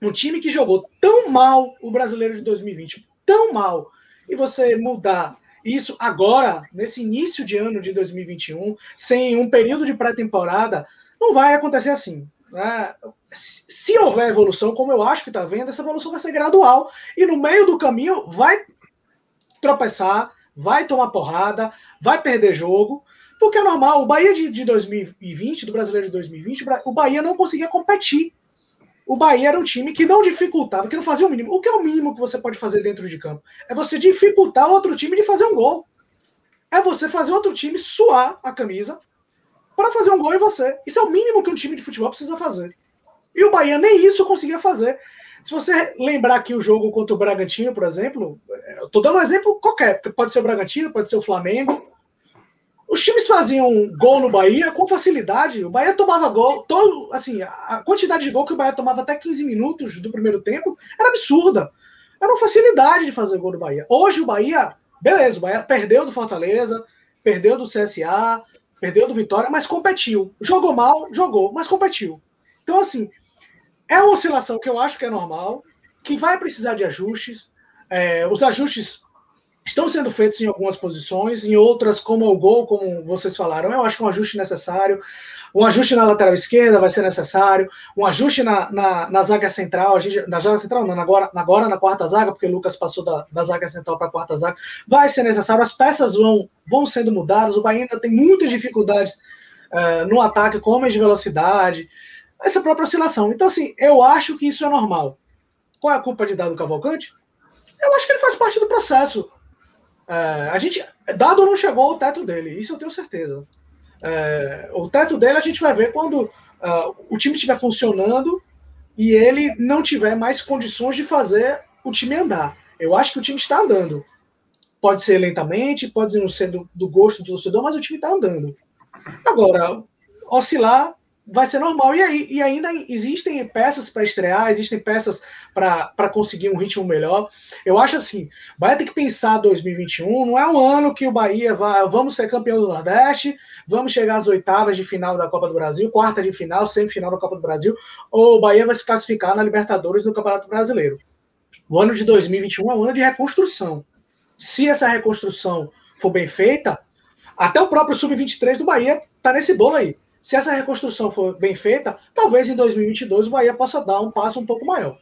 um time que jogou tão mal o brasileiro de 2020, tão mal, e você mudar isso agora, nesse início de ano de 2021, sem um período de pré-temporada, não vai acontecer assim. Né? Se houver evolução, como eu acho que está vendo, essa evolução vai ser gradual e no meio do caminho vai tropeçar, vai tomar porrada, vai perder jogo, porque é normal. O Bahia de, de 2020, do brasileiro de 2020, o Bahia não conseguia competir o Bahia era um time que não dificultava, que não fazia o mínimo. O que é o mínimo que você pode fazer dentro de campo? É você dificultar outro time de fazer um gol. É você fazer outro time suar a camisa para fazer um gol em você. Isso é o mínimo que um time de futebol precisa fazer. E o Bahia nem isso conseguia fazer. Se você lembrar aqui o jogo contra o Bragantino, por exemplo, eu tô dando um exemplo qualquer, porque pode ser o Bragantino, pode ser o Flamengo, os times faziam gol no Bahia com facilidade. O Bahia tomava gol, todo, assim, a quantidade de gol que o Bahia tomava até 15 minutos do primeiro tempo era absurda. Era uma facilidade de fazer gol no Bahia. Hoje o Bahia, beleza, o Bahia perdeu do Fortaleza, perdeu do CSA, perdeu do Vitória, mas competiu. Jogou mal, jogou, mas competiu. Então, assim, é uma oscilação que eu acho que é normal, que vai precisar de ajustes. É, os ajustes estão sendo feitos em algumas posições, em outras, como o gol, como vocês falaram, eu acho que um ajuste necessário. Um ajuste na lateral esquerda vai ser necessário, um ajuste na, na, na zaga central, a gente, na zaga central, não, agora, agora na quarta zaga, porque o Lucas passou da, da zaga central para a quarta zaga, vai ser necessário, as peças vão, vão sendo mudadas, o Bahia ainda tem muitas dificuldades uh, no ataque, com homens de velocidade, essa própria oscilação. Então, assim, eu acho que isso é normal. Qual é a culpa de Dado Cavalcante? Eu acho que ele faz parte do processo. É, a gente, dado não chegou ao teto dele, isso eu tenho certeza. É, o teto dele a gente vai ver quando uh, o time estiver funcionando e ele não tiver mais condições de fazer o time andar. Eu acho que o time está andando. Pode ser lentamente, pode não ser do, do gosto do torcedor, mas o time está andando. Agora, oscilar vai ser normal. E, aí, e ainda existem peças para estrear, existem peças para conseguir um ritmo melhor. Eu acho assim, Bahia tem que pensar 2021, não é um ano que o Bahia vai, vamos ser campeão do Nordeste, vamos chegar às oitavas de final da Copa do Brasil, quarta de final, semifinal da Copa do Brasil, ou o Bahia vai se classificar na Libertadores no Campeonato Brasileiro. O ano de 2021 é um ano de reconstrução. Se essa reconstrução for bem feita, até o próprio Sub-23 do Bahia está nesse bolo aí se essa reconstrução for bem feita, talvez em 2022 o Bahia possa dar um passo um pouco maior.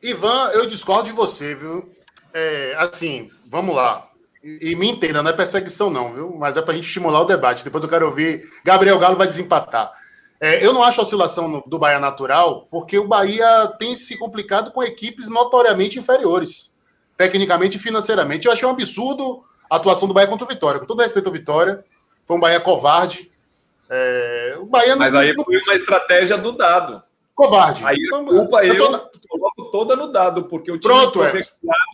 Ivan, eu discordo de você, viu? É, assim, vamos lá. E, me entenda, não é perseguição, não, viu? Mas é para a gente estimular o debate. Depois eu quero ouvir. Gabriel Galo vai desempatar. É, eu não acho a oscilação no, do Bahia natural, porque o Bahia tem se complicado com equipes notoriamente inferiores, tecnicamente e financeiramente. Eu achei um absurdo a atuação do Bahia contra o Vitória. Com todo respeito ao Vitória, foi um Bahia covarde, é, o Bahia Mas aí foi uma estratégia do dado. Covarde. Aí a culpa eu, eu coloco toda no dado, porque o time Pronto, é.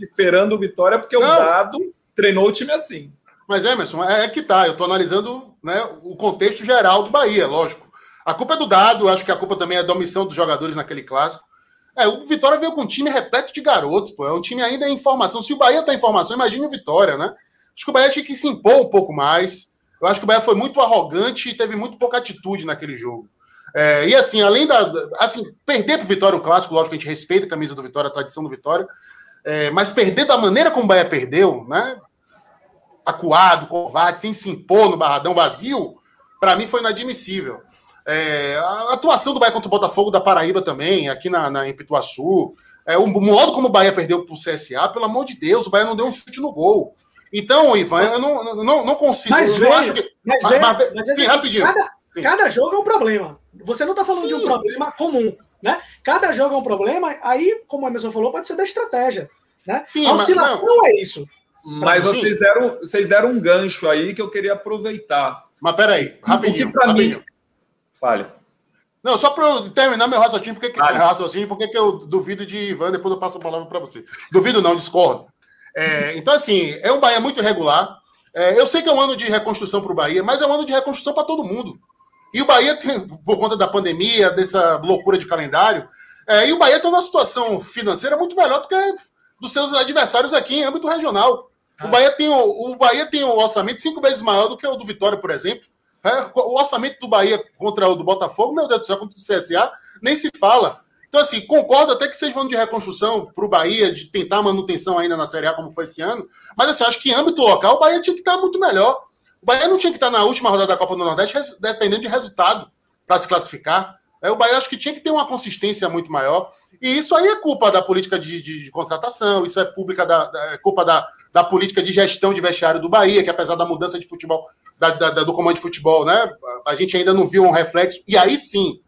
esperando vitória, porque Não. o dado treinou o time assim. Mas, Emerson, é, é que tá. Eu estou analisando né, o contexto geral do Bahia, lógico. A culpa é do dado, acho que a culpa também é da omissão dos jogadores naquele clássico. É, o Vitória veio com um time repleto de garotos, pô. É um time ainda em formação. Se o Bahia está em formação, imagine o Vitória, né? Acho que o Bahia tinha que se impor um pouco mais. Eu acho que o Bahia foi muito arrogante e teve muito pouca atitude naquele jogo. É, e assim, além da. Assim, perder para o Vitória um clássico, lógico que a gente respeita a camisa do Vitória, a tradição do Vitória, é, mas perder da maneira como o Bahia perdeu, né? Acuado, covarde, sem se impor no barradão vazio, para mim foi inadmissível. É, a atuação do Bahia contra o Botafogo da Paraíba também, aqui na, na em Pituaçu. É, o modo como o Bahia perdeu para o CSA, pelo amor de Deus, o Bahia não deu um chute no gol. Então, Ivan, eu não, não, não consigo. Mas, eu acho que. Mas, mas, mas, mas sim, rapidinho. Cada, cada, jogo é um problema. Você não está falando sim. de um problema comum. Né? Cada jogo é um problema, aí, como a Emerson falou, pode ser da estratégia. Né? Sim, a oscilação mas, é isso. Mas vocês deram, vocês deram um gancho aí que eu queria aproveitar. Mas peraí, rapidinho. Rapidinho. Mim... Fale. Não, só para eu terminar meu raciocínio, porque, vale. raciocínio, porque que eu duvido de Ivan, depois eu passo a palavra para você. Duvido não, discordo. É, então, assim, é um Bahia muito irregular. É, eu sei que é um ano de reconstrução para o Bahia, mas é um ano de reconstrução para todo mundo. E o Bahia, tem, por conta da pandemia, dessa loucura de calendário, é, e o Bahia tem uma situação financeira muito melhor do que dos seus adversários aqui em âmbito regional. Ah. O, Bahia tem o, o Bahia tem um orçamento cinco vezes maior do que o do Vitória, por exemplo. É, o orçamento do Bahia contra o do Botafogo, meu Deus do céu, contra o CSA, nem se fala. Então, assim, concordo até que um ano de reconstrução para o Bahia, de tentar manutenção ainda na Série A, como foi esse ano. Mas, assim, acho que em âmbito local, o Bahia tinha que estar muito melhor. O Bahia não tinha que estar na última rodada da Copa do Nordeste, dependendo de resultado para se classificar. É, o Bahia acho que tinha que ter uma consistência muito maior. E isso aí é culpa da política de, de, de contratação, isso é, pública da, é culpa da, da política de gestão de vestiário do Bahia, que apesar da mudança de futebol, da, do comando de futebol, né, a gente ainda não viu um reflexo. E aí sim,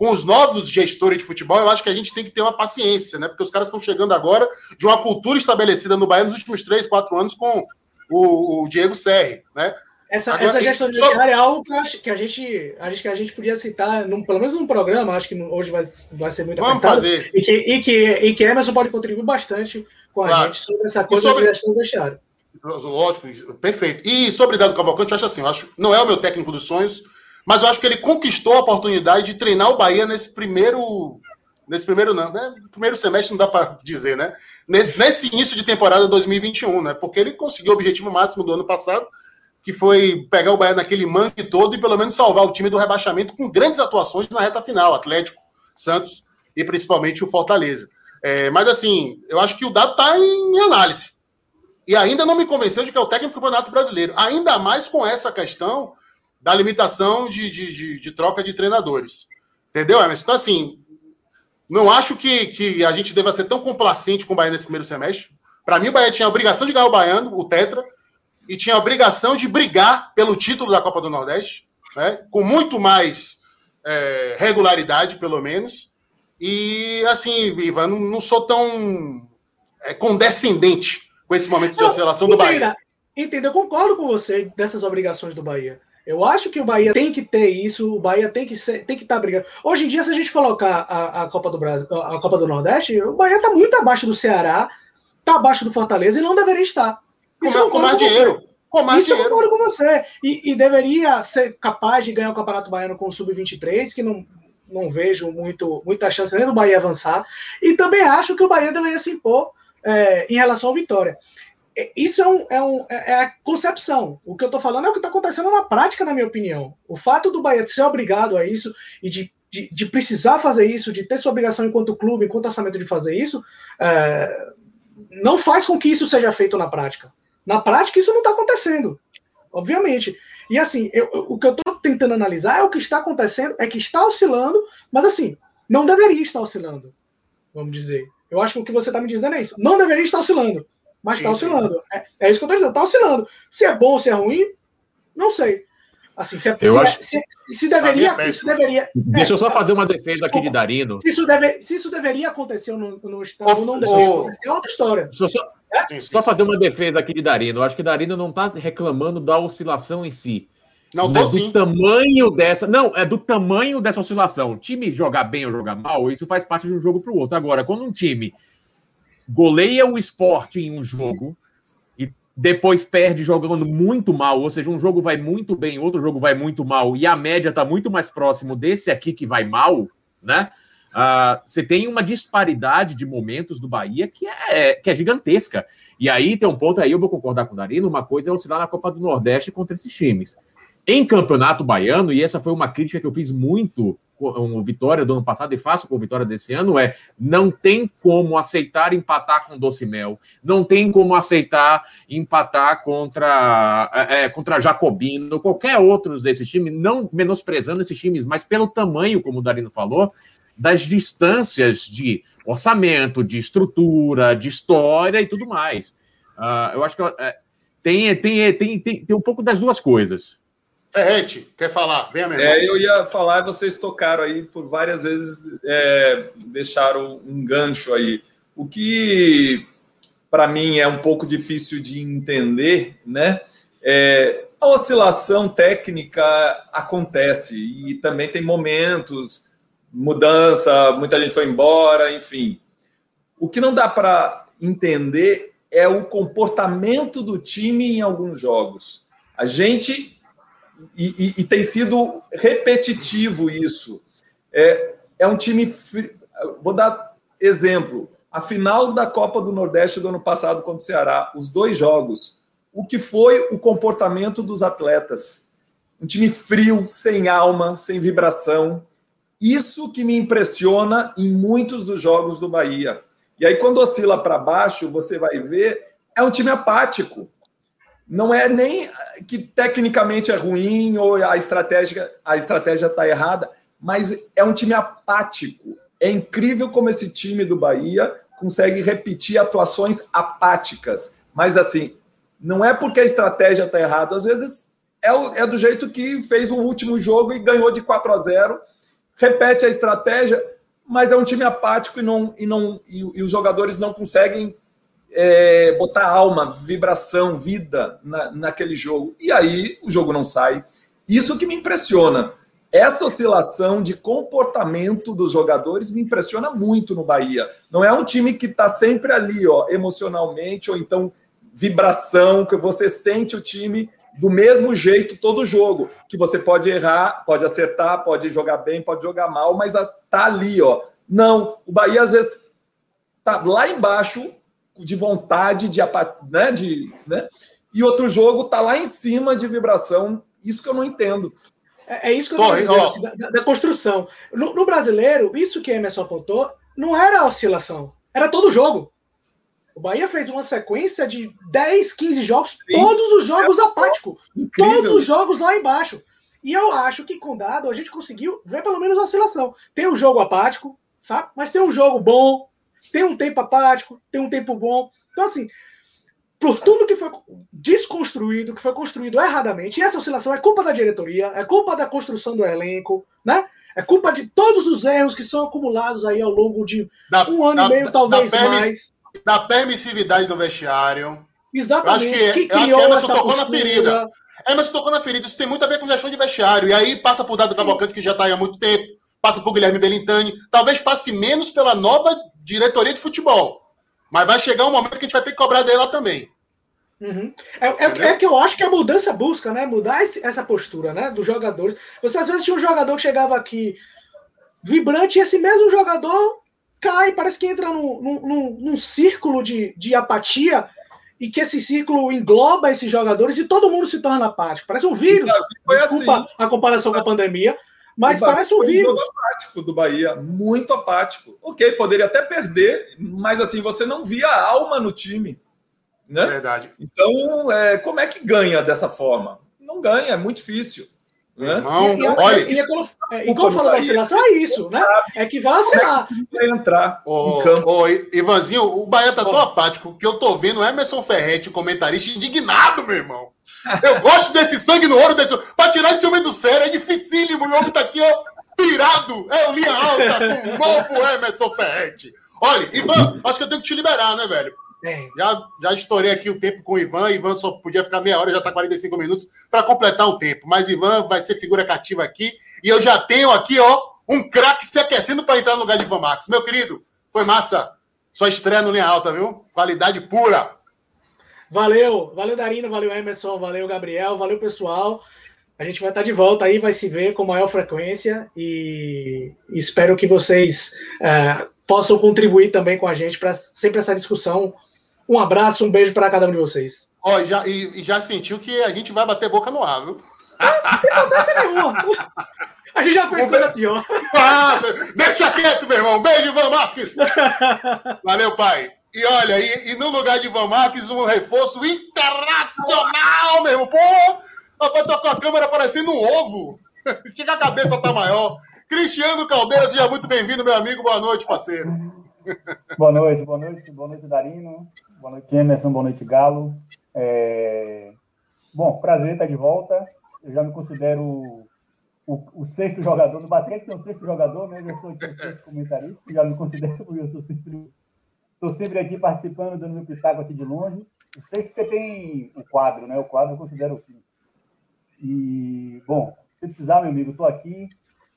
com os novos gestores de futebol, eu acho que a gente tem que ter uma paciência, né? Porque os caras estão chegando agora de uma cultura estabelecida no Bahia nos últimos três, quatro anos com o, o Diego Serri, né? Essa, agora, essa gestão de só... é algo que, acho, que a gente acho que a gente podia citar, num, pelo menos num programa, acho que hoje vai, vai ser muito Vamos fazer. E que, e, que, e que Emerson pode contribuir bastante com a claro. gente sobre essa coisa sobre... de gestão do vestiário. Lógico, perfeito. E sobre Dado Cavalcante, eu acho assim, eu acho, não é o meu técnico dos sonhos, mas eu acho que ele conquistou a oportunidade de treinar o Bahia nesse primeiro. Nesse primeiro, não, né? Primeiro semestre não dá para dizer, né? Nesse, nesse início de temporada 2021, né? Porque ele conseguiu o objetivo máximo do ano passado, que foi pegar o Bahia naquele manque todo e pelo menos salvar o time do rebaixamento com grandes atuações na reta final, Atlético, Santos e principalmente o Fortaleza. É, mas assim, eu acho que o dado está em análise. E ainda não me convenceu de que é o técnico do Campeonato Brasileiro. Ainda mais com essa questão da limitação de, de, de, de troca de treinadores. Entendeu, Emerson? Então, assim, não acho que, que a gente deva ser tão complacente com o Bahia nesse primeiro semestre. Para mim, o Bahia tinha a obrigação de ganhar o Baiano, o Tetra, e tinha a obrigação de brigar pelo título da Copa do Nordeste, né? com muito mais é, regularidade, pelo menos. E, assim, Ivan, não, não sou tão é, condescendente com esse momento de oscilação do Bahia. Entenda, eu concordo com você dessas obrigações do Bahia. Eu acho que o Bahia tem que ter isso, o Bahia tem que ser, tem que estar tá brigando. Hoje em dia, se a gente colocar a, a Copa do Brasil, a Copa do Nordeste, o Bahia está muito abaixo do Ceará, está abaixo do Fortaleza e não deveria estar. Isso com, com mais dinheiro. Com mais isso dinheiro. eu concordo com você. E, e, deveria ser capaz de ganhar o Campeonato Baiano com o Sub-23, que não, não vejo muito, muita chance nem do Bahia avançar. E também acho que o Bahia deveria se impor é, em relação ao Vitória. É, isso é, um, é, um, é, é a concepção. O que eu estou falando é o que está acontecendo na prática, na minha opinião. O fato do Bahia ser obrigado a isso e de, de, de precisar fazer isso, de ter sua obrigação enquanto clube, enquanto orçamento de fazer isso, é, não faz com que isso seja feito na prática. Na prática, isso não está acontecendo, obviamente. E assim, eu, o que eu estou tentando analisar é o que está acontecendo, é que está oscilando, mas assim, não deveria estar oscilando, vamos dizer. Eu acho que o que você está me dizendo é isso. Não deveria estar oscilando. Mas está oscilando. É, é, isso que eu estou dizendo, está oscilando. Se é bom ou se é ruim, não sei. Assim, se, é, se, é, acho... se, se, deveria, isso deveria. Deixa eu só fazer uma defesa aqui de Darino. Se isso, deve, se isso deveria acontecer no, no estado, não deveria acontecer, é outra história. Deixa eu só, é? só fazer uma defesa aqui de Darino. Eu acho que Darino não está reclamando da oscilação em si. Não, tô, do sim. tamanho dessa. Não, é do tamanho dessa oscilação. O time jogar bem ou jogar mal, isso faz parte de um jogo para o outro. Agora, quando um time goleia o esporte em um jogo e depois perde jogando muito mal, ou seja, um jogo vai muito bem, outro jogo vai muito mal, e a média está muito mais próximo desse aqui que vai mal, né? Uh, você tem uma disparidade de momentos do Bahia que é, que é gigantesca. E aí tem um ponto aí, eu vou concordar com o Darino, uma coisa é oscilar na Copa do Nordeste contra esses times. em campeonato baiano, e essa foi uma crítica que eu fiz muito com o Vitória do ano passado e faço com o Vitória desse ano, é não tem como aceitar empatar com Doce Mel, não tem como aceitar empatar contra, é, é contra Jacobino, qualquer outros desses times, não menosprezando esses times, mas pelo tamanho, como o Darino falou, das distâncias de orçamento, de estrutura, de história e tudo mais. Uh, eu acho que é, tem, tem, tem, tem, tem um pouco das duas coisas. Ferrete, quer falar? Venha mesmo. É, eu ia falar, vocês tocaram aí por várias vezes, é, deixaram um gancho aí. O que para mim é um pouco difícil de entender, né? É, a oscilação técnica acontece e também tem momentos, mudança, muita gente foi embora, enfim. O que não dá para entender é o comportamento do time em alguns jogos. A gente e, e, e, tem sido repetitivo isso. É, é um time. Vou dar exemplo. A final da Copa do Nordeste do ano passado contra o Ceará, os dois jogos. O que foi o comportamento dos atletas? Um time frio, sem alma, sem vibração. Isso que me impressiona em muitos dos jogos do Bahia. E aí, quando oscila para baixo, você vai ver, é um time apático não é nem que tecnicamente é ruim ou a estratégia a estratégia está errada, mas é um time apático. É incrível como esse time do Bahia consegue repetir atuações apáticas. Mas assim, não é porque a estratégia está errada, às vezes é, o, é do jeito que fez o último jogo e ganhou de 4 a 0, repete a estratégia, mas é um time apático e, não, e, não, e, e os jogadores não conseguem é, botar alma, vibração, vida na, naquele jogo. E aí o jogo não sai. Isso que me impressiona. Essa oscilação de comportamento dos jogadores me impressiona muito no Bahia. Não é um time que está sempre ali, ó, emocionalmente, ou então vibração, que você sente o time do mesmo jeito todo jogo. Que você pode errar, pode acertar, pode jogar bem, pode jogar mal, mas tá ali, ó. Não, o Bahia às vezes tá lá embaixo de vontade, de, né, de né? e outro jogo tá lá em cima de vibração. Isso que eu não entendo. É, é isso que eu tô dizendo, assim, da, da, construção. No, no, brasileiro, isso que a Emerson apontou, não era oscilação, era todo jogo. O Bahia fez uma sequência de 10, 15 jogos, Sim. todos os jogos é apáticos. Todos os jogos lá embaixo. E eu acho que com dado a gente conseguiu ver pelo menos a oscilação. Tem um jogo apático, sabe? Mas tem um jogo bom, tem um tempo apático, tem um tempo bom. Então, assim, por tudo que foi desconstruído, que foi construído erradamente, e essa oscilação é culpa da diretoria, é culpa da construção do elenco, né? É culpa de todos os erros que são acumulados aí ao longo de da, um ano da, e meio, talvez da mais. Da permissividade do vestiário. Exatamente. Eu acho que, que, eu acho que Emerson tocou postura. na ferida. Emerson tocou na ferida. Isso tem muito a ver com gestão de vestiário. E aí passa por Dado Cavalcante, que já está aí há muito tempo, passa por Guilherme Belintani. Talvez passe menos pela nova diretoria de futebol. Mas vai chegar um momento que a gente vai ter que cobrar dela também. Uhum. É, é, é, que eu acho que a mudança busca, né? Mudar esse, essa postura, né? Dos jogadores. Você às vezes tinha um jogador que chegava aqui vibrante e esse mesmo jogador cai, parece que entra num, num, num círculo de, de apatia e que esse círculo engloba esses jogadores e todo mundo se torna apático. Parece um vírus. Desculpa assim. a comparação com a pandemia, mas parece um vírus. Um apático do Bahia, muito apático. Ok, poderia até perder, mas assim, você não via alma no time. Né? Verdade. Então, é, como é que ganha dessa forma? Não ganha, é muito difícil. Né? Não, e, olha. E, e, quando, e quando fala vacinação, é isso, né? É que vai. Vai entrar oh, em campo. Oh, Ivanzinho, o Bahia tá oh. tão apático que eu tô vendo o Emerson Ferretti, o comentarista, indignado, meu irmão. Eu gosto desse sangue no ouro, desse... pra tirar esse homem do sério, é dificílimo. O homem tá aqui, ó, pirado. É o linha alta com o novo Emerson Ferretti. Olha, Ivan, acho que eu tenho que te liberar, né, velho? É. Já, já estourei aqui o tempo com o Ivan. Ivan só podia ficar meia hora, já está 45 minutos para completar o tempo. Mas Ivan vai ser figura cativa aqui. E eu já tenho aqui, ó, um craque se aquecendo para entrar no lugar de Ivan Max. Meu querido, foi massa. Sua estreia no linha alta, viu? Qualidade pura. Valeu, valeu Darino, valeu Emerson, valeu Gabriel, valeu pessoal. A gente vai estar de volta aí, vai se ver com maior frequência e espero que vocês é, possam contribuir também com a gente para sempre essa discussão. Um abraço, um beijo para cada um de vocês. Ó, já, e, já sentiu que a gente vai bater boca no ar, viu? Não tem importância nenhuma. A gente já fez um coisa be... pior. Ah, deixa quieto, meu irmão. Beijo, Van Marques. Valeu, pai. E olha, e, e, no lugar de Van Marques, um reforço internacional, meu irmão. Pô, rapaz, tô com a câmera parecendo um ovo. Chega a cabeça tá maior. Cristiano Caldeira, seja muito bem-vindo, meu amigo. Boa noite, parceiro. Boa noite, boa noite, boa noite, Darino. Boa noite, Emerson. Boa noite, Galo. É... Bom, prazer estar de volta. Eu já me considero o, o, sexto jogador. No basquete tem um sexto jogador, né? Eu sou o sexto comentarista. Já me considero, eu sou sempre Estou sempre aqui participando, dando meu pitaco aqui de longe. O sexto porque tem o quadro, né? O quadro eu considero o quinto. E, bom, se precisar, meu amigo, estou aqui.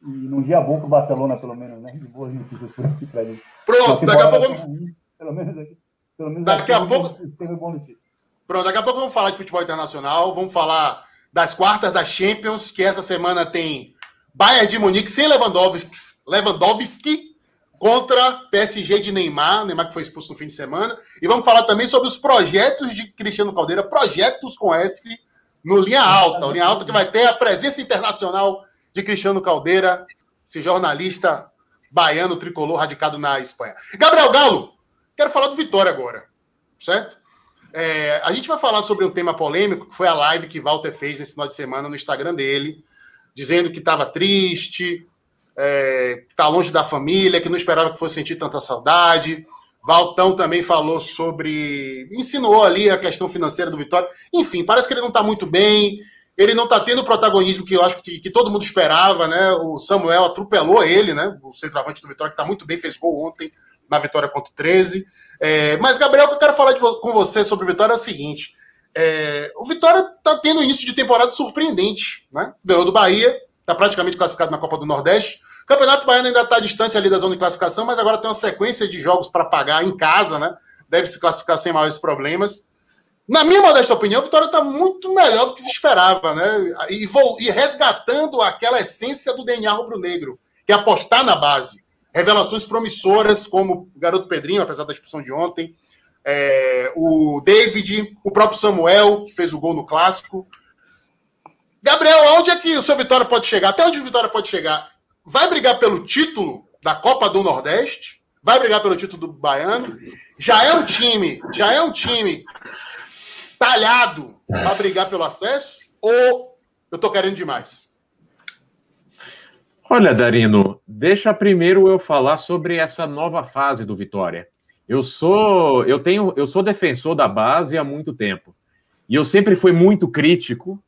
E num dia bom para o Barcelona, pelo menos, né? De boas notícias por aqui para gente. Pronto, daqui a pouco vamos. Pelo menos aqui. Pelo menos daqui aqui, a pouco. Teve boa notícia. Pronto, daqui a pouco vamos falar de futebol internacional. Vamos falar das quartas da Champions, que essa semana tem Bayern de Munique sem Lewandowski, Lewandowski contra PSG de Neymar, Neymar que foi expulso no fim de semana. E vamos falar também sobre os projetos de Cristiano Caldeira, projetos com S no Linha Alta. O Linha Alta que vai ter a presença internacional de Cristiano Caldeira, esse jornalista baiano tricolor radicado na Espanha. Gabriel Galo, quero falar do Vitória agora, certo? É, a gente vai falar sobre um tema polêmico, que foi a live que Walter fez nesse final de semana no Instagram dele, dizendo que estava triste, é, está longe da família, que não esperava que fosse sentir tanta saudade. Valtão também falou sobre. insinuou ali a questão financeira do Vitória. Enfim, parece que ele não está muito bem. Ele não está tendo o protagonismo que eu acho que, que, todo mundo esperava, né? O Samuel atropelou ele, né? O centroavante do Vitória, que está muito bem, fez gol ontem na vitória contra o 13. É, mas, Gabriel, o que eu quero falar de, com você sobre o Vitória é o seguinte: é, o Vitória está tendo início de temporada surpreendente, né? Ganhou do Bahia, está praticamente classificado na Copa do Nordeste. O Campeonato Baiano ainda está distante ali da zona de classificação, mas agora tem uma sequência de jogos para pagar em casa, né? Deve se classificar sem maiores problemas. Na minha modesta opinião, a Vitória está muito melhor do que se esperava, né? E, vou, e resgatando aquela essência do DNA rubro-negro, que é apostar na base. Revelações promissoras, como o garoto Pedrinho, apesar da expulsão de ontem, é, o David, o próprio Samuel, que fez o gol no clássico. Gabriel, onde é que o seu Vitória pode chegar? Até onde o Vitória pode chegar? Vai brigar pelo título da Copa do Nordeste? Vai brigar pelo título do Baiano? Já é um time, já é um time talhado para brigar pelo acesso? Ou eu tô querendo demais? Olha, Darino, deixa primeiro eu falar sobre essa nova fase do Vitória. Eu sou, eu tenho, eu sou defensor da base há muito tempo. E eu sempre fui muito crítico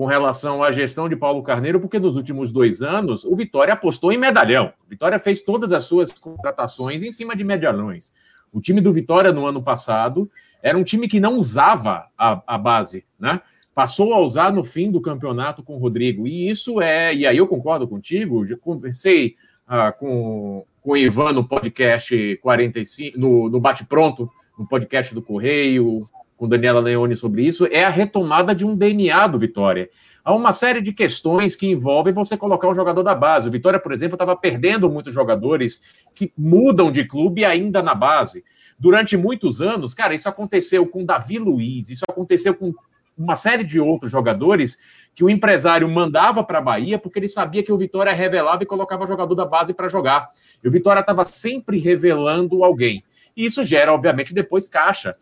com relação à gestão de Paulo Carneiro, porque nos últimos dois anos o Vitória apostou em medalhão. O Vitória fez todas as suas contratações em cima de medalhões. O time do Vitória no ano passado era um time que não usava a, a base, né? Passou a usar no fim do campeonato com o Rodrigo. E isso é. E aí eu concordo contigo, já conversei ah, com, com o Ivan no podcast 45, no, no Bate Pronto, no podcast do Correio, com Daniela Leone sobre isso, é a retomada de um DNA do Vitória. Há uma série de questões que envolvem você colocar um jogador da base. O Vitória, por exemplo, estava perdendo muitos jogadores que mudam de clube ainda na base. Durante muitos anos, cara, isso aconteceu com Davi Luiz, isso aconteceu com uma série de outros jogadores que o empresário mandava para a Bahia porque ele sabia que o Vitória revelava e colocava jogador da base para jogar. E o Vitória estava sempre revelando alguém. E isso gera, obviamente, depois caixa.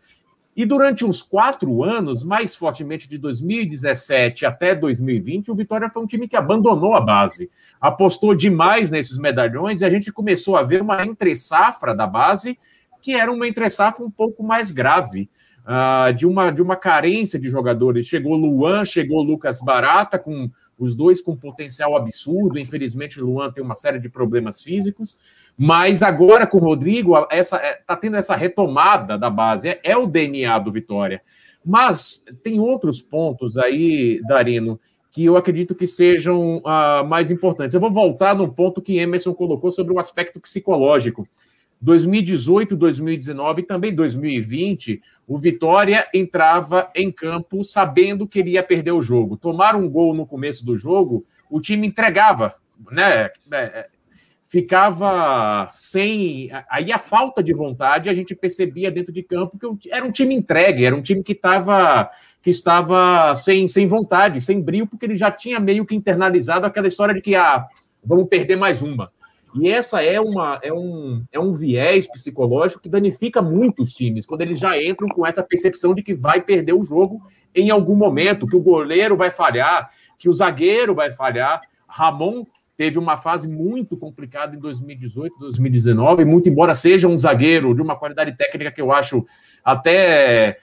E durante uns quatro anos, mais fortemente de 2017 até 2020, o Vitória foi um time que abandonou a base, apostou demais nesses medalhões e a gente começou a ver uma entre-safra da base que era uma entre-safra um pouco mais grave. Uh, de, uma, de uma carência de jogadores. Chegou Luan, chegou Lucas Barata, com os dois com potencial absurdo. Infelizmente, o Luan tem uma série de problemas físicos. Mas agora com o Rodrigo, essa está é, tendo essa retomada da base. É, é, o DNA do Vitória. Mas tem outros pontos aí, Darino, que eu acredito que sejam uh, mais importantes. Eu vou voltar no ponto que Emerson colocou sobre o aspecto psicológico. 2018, 2019 e também 2020, o Vitória entrava em campo sabendo que ele ia perder o jogo. Tomar um gol no começo do jogo, o time entregava, né? É, ficava sem. Aí a falta de vontade a gente percebia dentro de campo que era um time entregue, era um time que estava que estava sem, sem vontade, sem brilho, porque ele já tinha meio que internalizado aquela história de que ah, vamos perder mais uma. E essa é, uma, é, um, é um viés psicológico que danifica muito os times, quando eles já entram com essa percepção de que vai perder o jogo em algum momento, que o goleiro vai falhar, que o zagueiro vai falhar. Ramon teve uma fase muito complicada em 2018, 2019, muito embora seja um zagueiro de uma qualidade técnica que eu acho até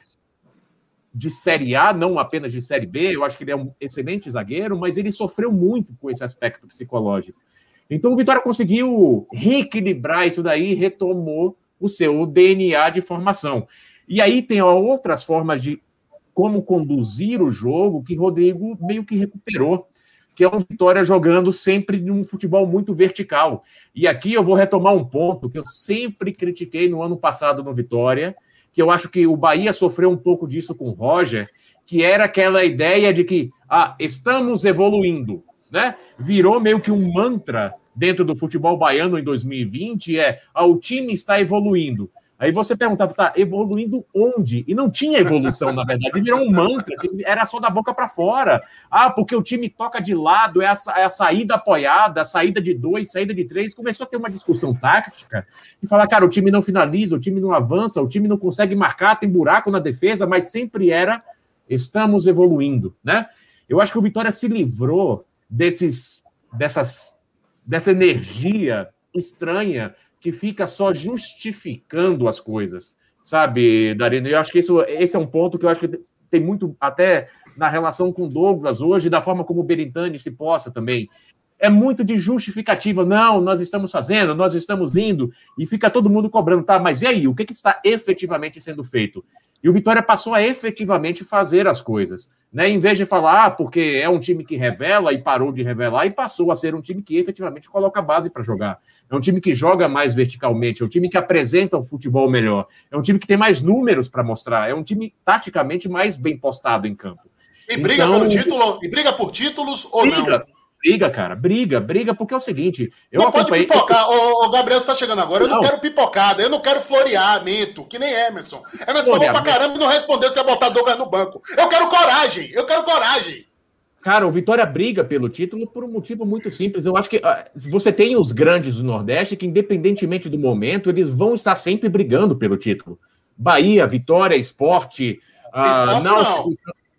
de Série A, não apenas de Série B, eu acho que ele é um excelente zagueiro, mas ele sofreu muito com esse aspecto psicológico. Então o Vitória conseguiu reequilibrar isso daí, retomou o seu DNA de formação. E aí tem outras formas de como conduzir o jogo que Rodrigo meio que recuperou, que é um Vitória jogando sempre num futebol muito vertical. E aqui eu vou retomar um ponto que eu sempre critiquei no ano passado no Vitória, que eu acho que o Bahia sofreu um pouco disso com o Roger, que era aquela ideia de que ah, estamos evoluindo né? Virou meio que um mantra dentro do futebol baiano em 2020 é ah, o time está evoluindo. Aí você perguntava, tá evoluindo onde? E não tinha evolução, na verdade. Virou um mantra era só da boca para fora. Ah, porque o time toca de lado, é a, é a, saída apoiada, a saída de dois, saída de três. Começou a ter uma discussão tática e falar, cara, o time não finaliza, o time não avança, o time não consegue marcar, tem buraco na defesa, mas sempre era estamos evoluindo, né? Eu acho que o Vitória se livrou desses, dessas, dessa energia estranha que fica só justificando as coisas, sabe, Darino? Eu acho que isso, esse é um ponto que eu acho que tem muito até na relação com Douglas hoje, da forma como o Berintani se possa também. É muito de justificativa. Não, nós estamos fazendo, nós estamos indo, e fica todo mundo cobrando, tá? Mas e aí? O que, que está efetivamente sendo feito? E o Vitória passou a efetivamente fazer as coisas. Né? Em vez de falar, ah, porque é um time que revela e parou de revelar, e passou a ser um time que efetivamente coloca a base para jogar. É um time que joga mais verticalmente, é um time que apresenta um futebol melhor, é um time que tem mais números para mostrar, é um time taticamente mais bem postado em campo. E briga então, pelo título, e briga por títulos ou briga, não? Briga, cara, briga, briga, porque é o seguinte. Eu não acompanhei... pode pipocar. Ô, ô, Gabriel, você tá chegando agora. Eu não, não quero pipocada, eu não quero floreamento, que nem Emerson. Emerson falou pra caramba e não respondeu se ia botar Douglas no banco. Eu quero coragem, eu quero coragem. Cara, o Vitória briga pelo título por um motivo muito simples. Eu acho que uh, você tem os grandes do Nordeste que, independentemente do momento, eles vão estar sempre brigando pelo título. Bahia, Vitória, Esporte. Uh, não.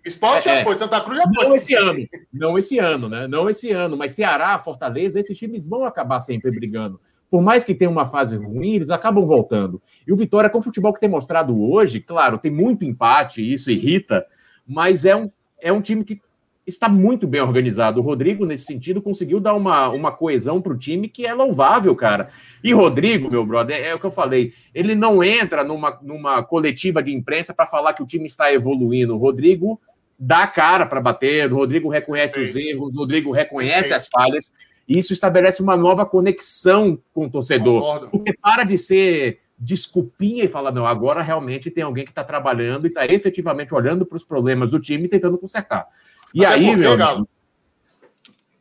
Esporte é, já foi, Santa Cruz já foi. Não esse ano, não esse ano, né? Não esse ano, mas Ceará, Fortaleza, esses times vão acabar sempre brigando. Por mais que tenha uma fase ruim, eles acabam voltando. E o Vitória, com o futebol que tem mostrado hoje, claro, tem muito empate, isso irrita, mas é um, é um time que está muito bem organizado. O Rodrigo, nesse sentido, conseguiu dar uma, uma coesão para o time que é louvável, cara. E Rodrigo, meu brother, é, é o que eu falei, ele não entra numa, numa coletiva de imprensa para falar que o time está evoluindo. O Rodrigo dá cara para bater, o Rodrigo reconhece Sim. os erros, o Rodrigo reconhece Sim. as falhas, e isso estabelece uma nova conexão com o torcedor. Concordo. Porque para de ser desculpinha e falar, não, agora realmente tem alguém que está trabalhando e está efetivamente olhando para os problemas do time e tentando consertar. E Até aí, porque, meu amigo,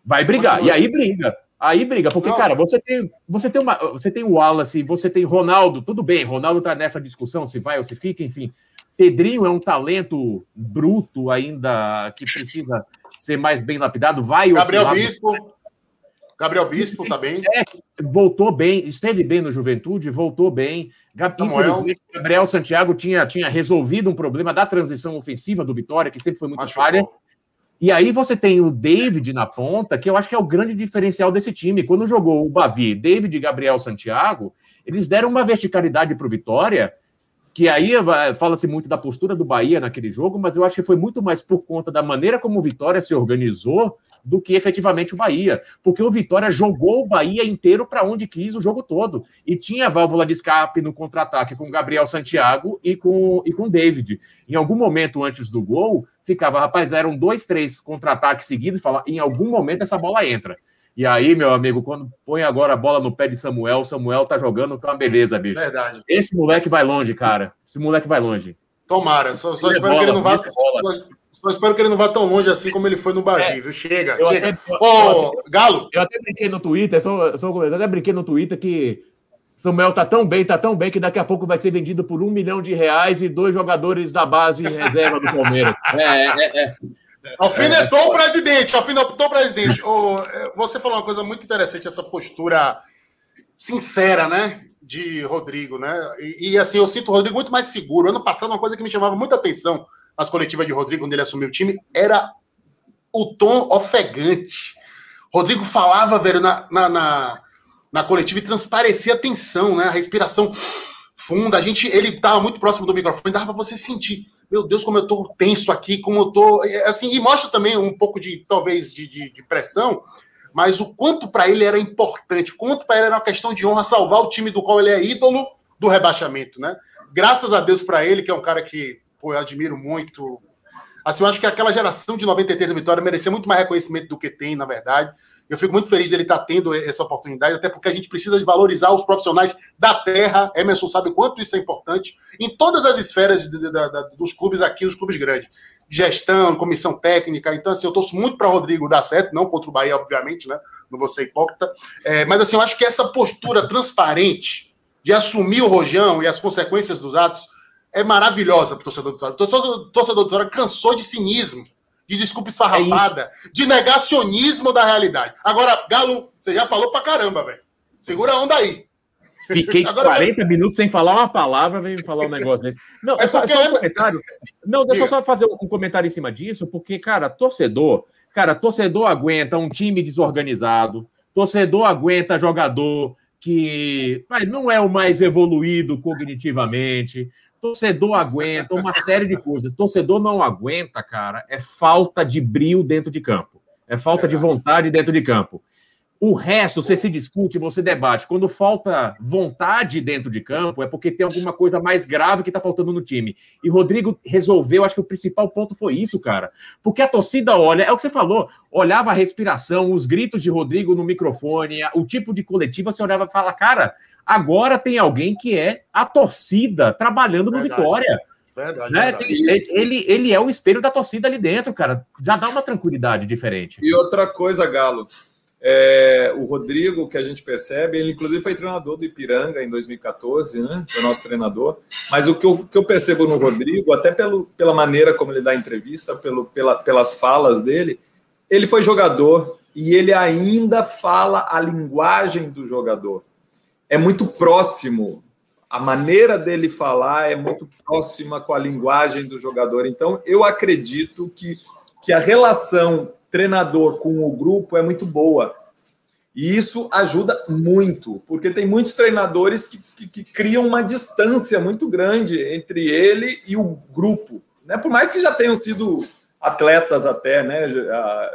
vai brigar. Continua. E aí briga. Aí briga, porque, não. cara, você tem, você tem uma, você tem o Wallace, você tem Ronaldo, tudo bem, Ronaldo tá nessa discussão se vai ou se fica, enfim. Pedrinho é um talento bruto ainda que precisa ser mais bem lapidado. Vai Gabriel Bispo. Gabriel Bispo também. É, voltou bem, esteve bem no Juventude, voltou bem. Infelizmente, Gabriel Santiago tinha, tinha resolvido um problema da transição ofensiva do Vitória, que sempre foi muito falha. E aí você tem o David na ponta, que eu acho que é o grande diferencial desse time. Quando jogou o Bavi, David e Gabriel Santiago, eles deram uma verticalidade para o Vitória que aí fala-se muito da postura do Bahia naquele jogo, mas eu acho que foi muito mais por conta da maneira como o Vitória se organizou do que efetivamente o Bahia, porque o Vitória jogou o Bahia inteiro para onde quis o jogo todo e tinha válvula de escape no contra-ataque com Gabriel Santiago e com e com David. Em algum momento antes do gol, ficava, rapaz, eram dois, três contra-ataques seguidos, fala, em algum momento essa bola entra. E aí, meu amigo, quando põe agora a bola no pé de Samuel, Samuel tá jogando com uma beleza, bicho. Verdade. Esse moleque vai longe, cara. Esse moleque vai longe. Tomara, só, só espero bola, que ele não vá. Só, só, espero que ele não vá tão longe assim como ele foi no Bahia, é, viu? Chega, chega. Ô, Galo! Eu até brinquei no Twitter, só, só eu até brinquei no Twitter que Samuel tá tão bem, tá tão bem que daqui a pouco vai ser vendido por um milhão de reais e dois jogadores da base reserva do Palmeiras. É, é, é. Alfinetou é, o presidente, alfinetou o presidente. Oh, você falou uma coisa muito interessante, essa postura sincera, né? De Rodrigo, né? E, e, assim, eu sinto o Rodrigo muito mais seguro. Ano passado, uma coisa que me chamava muita atenção nas coletivas de Rodrigo, quando ele assumiu o time, era o tom ofegante. Rodrigo falava, velho, na, na, na, na coletiva e transparecia a tensão, né? A respiração funda. A gente, ele estava muito próximo do microfone, dava para você sentir. Meu Deus, como eu tô tenso aqui, como eu tô. Assim, e mostra também um pouco de, talvez, de, de, de pressão, mas o quanto para ele era importante, quanto para ele era uma questão de honra salvar o time do qual ele é ídolo do rebaixamento, né? Graças a Deus para ele, que é um cara que pô, eu admiro muito. Assim, eu acho que aquela geração de 93 da Vitória merecia muito mais reconhecimento do que tem, na verdade. Eu fico muito feliz dele estar tendo essa oportunidade, até porque a gente precisa de valorizar os profissionais da terra. Emerson sabe o quanto isso é importante em todas as esferas de, dos clubes aqui, os clubes grandes. Gestão, comissão técnica. Então, assim, eu torço muito para o Rodrigo dar certo, não contra o Bahia, obviamente, né? Não vou ser hipócrita. É, mas, assim, eu acho que essa postura transparente de assumir o rojão e as consequências dos atos é maravilhosa para o torcedor do Vitória. O torcedor, torcedor do Vitória cansou de cinismo de desculpa esfarrapada, é de negacionismo da realidade. Agora, Galo, você já falou pra caramba, velho. Segura a onda aí. Fiquei Agora, 40 eu... minutos sem falar uma palavra, vem falar um negócio desse. Não, é, é só, é só um é- comentário. Não, deixa eu só fazer um comentário em cima disso, porque, cara, torcedor, cara, torcedor aguenta um time desorganizado, torcedor aguenta jogador que não é o mais evoluído cognitivamente, Torcedor aguenta uma série de coisas. Torcedor não aguenta, cara, é falta de brilho dentro de campo. É falta de vontade dentro de campo. O resto, você se discute, você debate. Quando falta vontade dentro de campo, é porque tem alguma coisa mais grave que está faltando no time. E Rodrigo resolveu, acho que o principal ponto foi isso, cara. Porque a torcida olha, é o que você falou, olhava a respiração, os gritos de Rodrigo no microfone, o tipo de coletiva, você olhava e fala, cara, Agora tem alguém que é a torcida trabalhando no verdade. Vitória. Verdade, né? verdade. Ele, ele é o espelho da torcida ali dentro, cara. Já dá uma tranquilidade diferente. E outra coisa, Galo. É, o Rodrigo, que a gente percebe, ele inclusive foi treinador do Ipiranga em 2014, né? Foi nosso treinador. Mas o que eu, que eu percebo no Rodrigo, até pelo, pela maneira como ele dá entrevista, pelo, pela, pelas falas dele, ele foi jogador e ele ainda fala a linguagem do jogador é muito próximo. A maneira dele falar é muito próxima com a linguagem do jogador. Então, eu acredito que, que a relação treinador com o grupo é muito boa. E isso ajuda muito, porque tem muitos treinadores que, que, que, criam uma distância muito grande entre ele e o grupo. Né? Por mais que já tenham sido atletas até, né?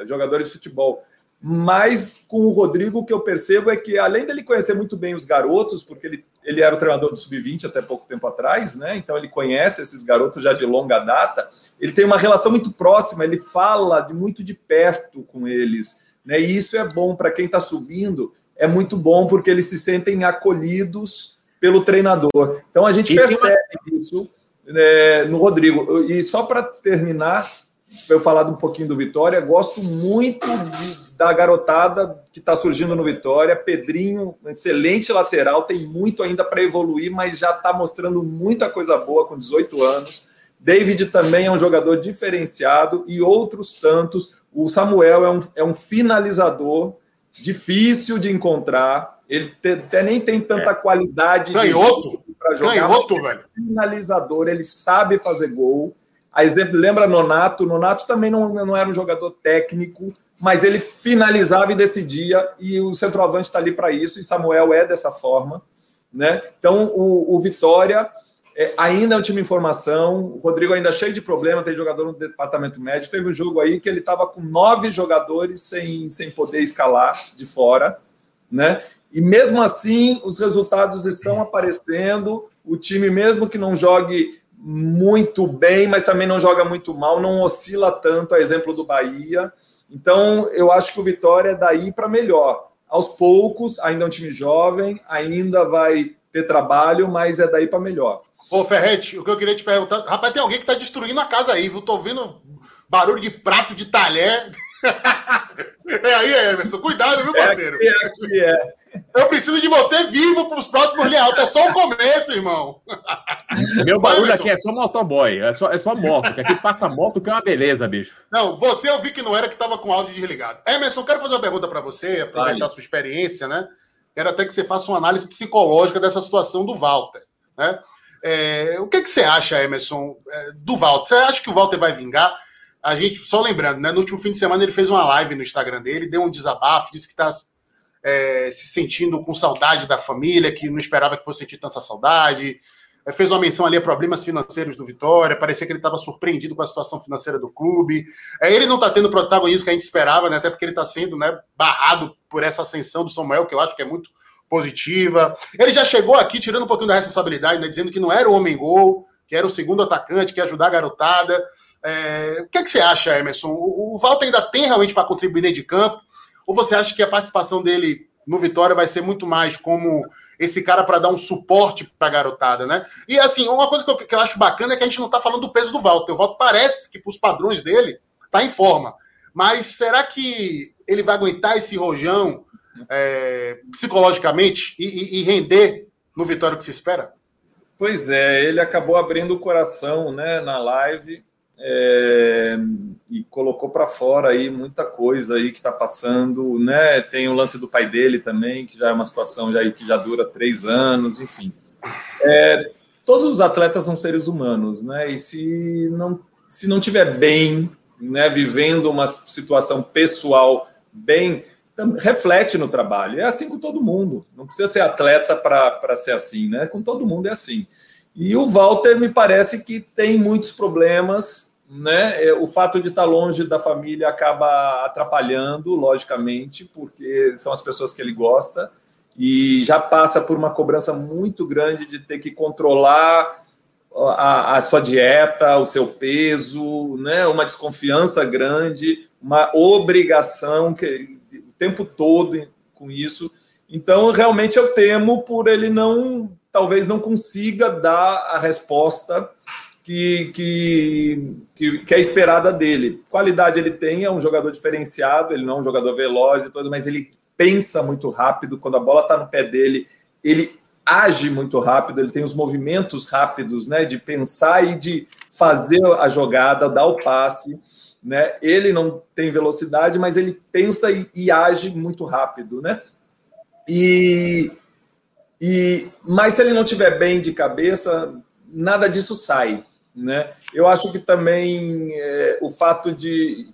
jogadores de futebol. Mas com o Rodrigo, o que eu percebo é que, além dele conhecer muito bem os garotos, porque ele, ele era o treinador do Sub-20 até pouco tempo atrás, né? Então ele conhece esses garotos já de longa data, ele tem uma relação muito próxima, ele fala de muito de perto com eles. Né? E isso é bom para quem está subindo, é muito bom porque eles se sentem acolhidos pelo treinador. Então a gente percebe isso né, no Rodrigo. E só para terminar, para eu falar um pouquinho do Vitória, gosto muito de da garotada que está surgindo no Vitória. Pedrinho, excelente lateral, tem muito ainda para evoluir, mas já está mostrando muita coisa boa com 18 anos. David também é um jogador diferenciado e outros tantos. O Samuel é um, é um finalizador difícil de encontrar. Ele até nem tem tanta é. qualidade para jogar. Canhoto, velho. Finalizador, ele sabe fazer gol. A exemplo, lembra Nonato? Nonato também não, não era um jogador técnico, mas ele finalizava e decidia, e o centroavante está ali para isso, e Samuel é dessa forma. Né? Então, o, o Vitória é, ainda é um time em formação, o Rodrigo ainda é cheio de problema, tem jogador no departamento médio. Teve um jogo aí que ele estava com nove jogadores sem, sem poder escalar de fora, né? E mesmo assim, os resultados estão aparecendo. O time, mesmo que não jogue muito bem, mas também não joga muito mal, não oscila tanto, a exemplo do Bahia. Então, eu acho que o Vitória é daí para melhor. Aos poucos, ainda é um time jovem, ainda vai ter trabalho, mas é daí para melhor. Ô, Ferrete, o que eu queria te perguntar. Rapaz, tem alguém que está destruindo a casa aí, viu? Tô ouvindo barulho de prato de talher. É aí, Emerson. Cuidado, viu, parceiro? É aqui, é aqui é. Eu preciso de você vivo para os próximos alta. É só o começo, irmão. Meu barulho aqui é só motoboy. É só, é só moto. Que aqui passa moto, que é uma beleza, bicho. Não, você eu vi que não era que estava com áudio desligado. Emerson, quero fazer uma pergunta para você, aproveitar vale. a sua experiência, né? Quero até que você faça uma análise psicológica dessa situação do Walter. Né? É, o que, que você acha, Emerson, é, do Walter? Você acha que o Walter vai vingar? A gente, só lembrando, né, no último fim de semana ele fez uma live no Instagram dele, deu um desabafo, disse que está é, se sentindo com saudade da família, que não esperava que fosse sentir tanta saudade. É, fez uma menção ali a problemas financeiros do Vitória, parecia que ele estava surpreendido com a situação financeira do clube. É, ele não está tendo o protagonismo que a gente esperava, né, até porque ele está sendo né, barrado por essa ascensão do Samuel, que eu acho que é muito positiva. Ele já chegou aqui tirando um pouquinho da responsabilidade, né, dizendo que não era o homem-gol, que era o segundo atacante, que ia ajudar a garotada. É, o que, é que você acha, Emerson? O, o Walter ainda tem realmente para contribuir dentro de campo? Ou você acha que a participação dele no Vitória vai ser muito mais como esse cara para dar um suporte para a garotada, né? E assim, uma coisa que eu, que eu, acho bacana é que a gente não está falando do peso do Walter. O Walter parece que, para os padrões dele, está em forma. Mas será que ele vai aguentar esse rojão é, psicologicamente e, e, e render no Vitória que se espera? Pois é, ele acabou abrindo o coração né, na live é, e colocou para fora aí muita coisa aí que está passando, né? Tem o lance do pai dele também, que já é uma situação já, que já dura três anos, enfim. É, todos os atletas são seres humanos, né? E se não, se não tiver bem, né, vivendo uma situação pessoal bem, reflete no trabalho. É assim com todo mundo. Não precisa ser atleta para ser assim, né? Com todo mundo é assim. E o Walter me parece que tem muitos problemas né? É, o fato de estar longe da família acaba atrapalhando, logicamente, porque são as pessoas que ele gosta e já passa por uma cobrança muito grande de ter que controlar a, a, sua dieta, o seu peso, né? Uma desconfiança grande, uma obrigação que o tempo todo com isso. Então, realmente eu temo por ele não, talvez não consiga dar a resposta que, que, que, que, é esperada dele. Qualidade ele tem, é um jogador diferenciado, ele não é um jogador veloz e tudo, mas ele pensa muito rápido. Quando a bola está no pé dele, ele age muito rápido, ele tem os movimentos rápidos, né, de pensar e de fazer a jogada, dar o passe, né? Ele não tem velocidade, mas ele pensa e, e age muito rápido, né? E, e mas se ele não tiver bem de cabeça, nada disso sai. Né? Eu acho que também é, o fato de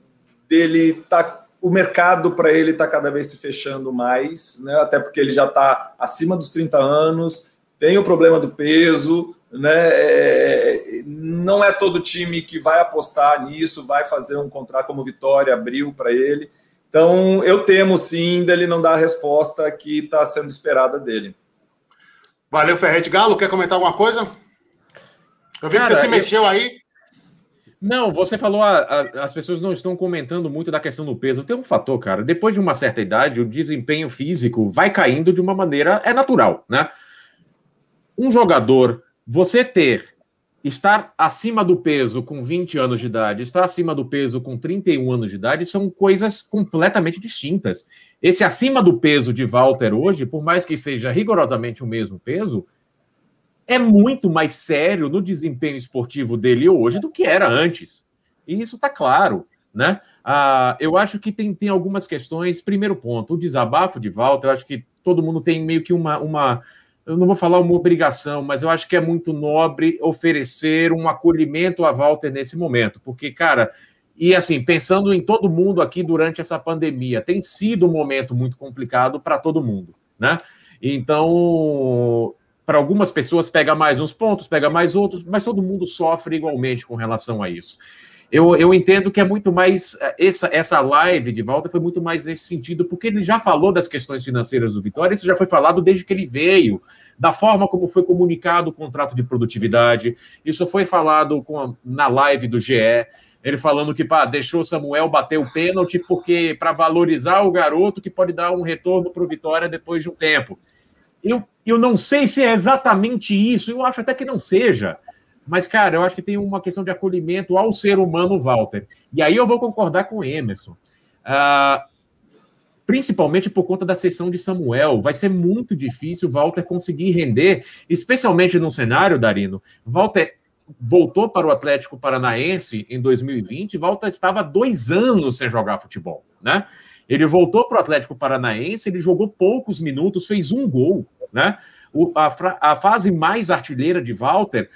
dele tá o mercado para ele está cada vez se fechando mais, né? até porque ele já está acima dos 30 anos, tem o problema do peso, né? É, não é todo time que vai apostar nisso, vai fazer um contrato como Vitória abriu para ele. Então eu temo sim dele não dar a resposta que está sendo esperada dele. Valeu, Ferrete Galo. Quer comentar alguma coisa? Eu vi Cara, que você se mexeu eu... aí. Não, você falou, a, a, as pessoas não estão comentando muito da questão do peso. Tem um fator, cara. Depois de uma certa idade, o desempenho físico vai caindo de uma maneira. É natural, né? Um jogador, você ter, estar acima do peso com 20 anos de idade, estar acima do peso com 31 anos de idade, são coisas completamente distintas. Esse acima do peso de Walter hoje, por mais que seja rigorosamente o mesmo peso, é muito mais sério no desempenho esportivo dele hoje do que era antes. E isso está claro, né? Ah, eu acho que tem, tem algumas questões. Primeiro ponto, o desabafo de Walter, eu acho que todo mundo tem meio que uma, uma. Eu não vou falar uma obrigação, mas eu acho que é muito nobre oferecer um acolhimento a Walter nesse momento, porque, cara, e assim, pensando em todo mundo aqui durante essa pandemia, tem sido um momento muito complicado para todo mundo, né? Então, para algumas pessoas pega mais uns pontos, pega mais outros, mas todo mundo sofre igualmente com relação a isso. Eu, eu entendo que é muito mais. Eh, essa, essa live de volta foi muito mais nesse sentido, porque ele já falou das questões financeiras do Vitória, isso já foi falado desde que ele veio, da forma como foi comunicado o contrato de produtividade, isso foi falado a, na live do GE. Ele falando que pá, deixou Samuel bater o pênalti porque para valorizar o garoto que pode dar um retorno para o Vitória depois de um tempo. Eu, eu não sei se é exatamente isso, eu acho até que não seja. Mas, cara, eu acho que tem uma questão de acolhimento ao ser humano, Walter. E aí eu vou concordar com o Emerson. Uh, principalmente por conta da sessão de Samuel. Vai ser muito difícil o Walter conseguir render, especialmente no cenário, Darino. Walter voltou para o Atlético Paranaense em 2020, Walter estava dois anos sem jogar futebol, né? Ele voltou para o Atlético Paranaense, ele jogou poucos minutos, fez um gol, né? O, a, a, fase mais artilheira de Walter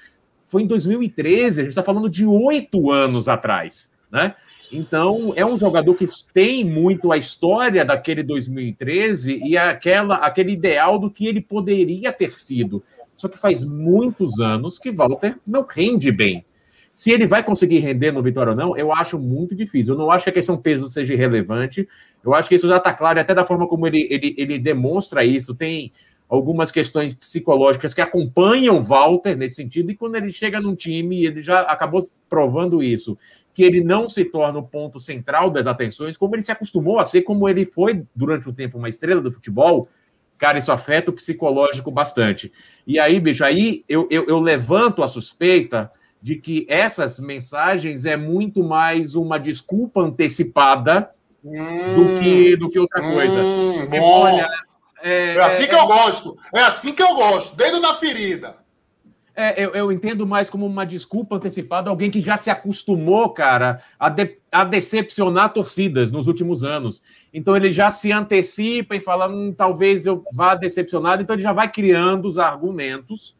foi em 2013, a gente está falando de oito anos atrás, né? Então, é um jogador que tem muito a história daquele 2013 e aquela, aquele ideal do que ele poderia ter sido. Só que faz muitos anos que Walter não rende bem. Se ele vai conseguir render no Vitória ou não, eu acho muito difícil. Eu não acho que a questão peso seja irrelevante. Eu acho que isso já está claro, até da forma como ele, ele, ele demonstra isso. Tem algumas questões psicológicas que acompanham Walter nesse sentido, e quando ele chega num time, ele já acabou provando isso, que ele não se torna o ponto central das atenções, como ele se acostumou a ser, como ele foi durante o tempo uma estrela do futebol, Cara, isso afeta o psicológico bastante. E aí, bicho, aí eu, eu, eu levanto a suspeita de que essas mensagens é muito mais uma desculpa antecipada hum, do, que, do que outra coisa. Hum, olha, é, é, assim é, que eu gosto. É assim que eu gosto. Dedo na ferida. É, eu, eu, entendo mais como uma desculpa antecipada, alguém que já se acostumou, cara, a, de, a decepcionar torcidas nos últimos anos. Então ele já se antecipa e fala, hum, talvez eu vá decepcionado, então ele já vai criando os argumentos.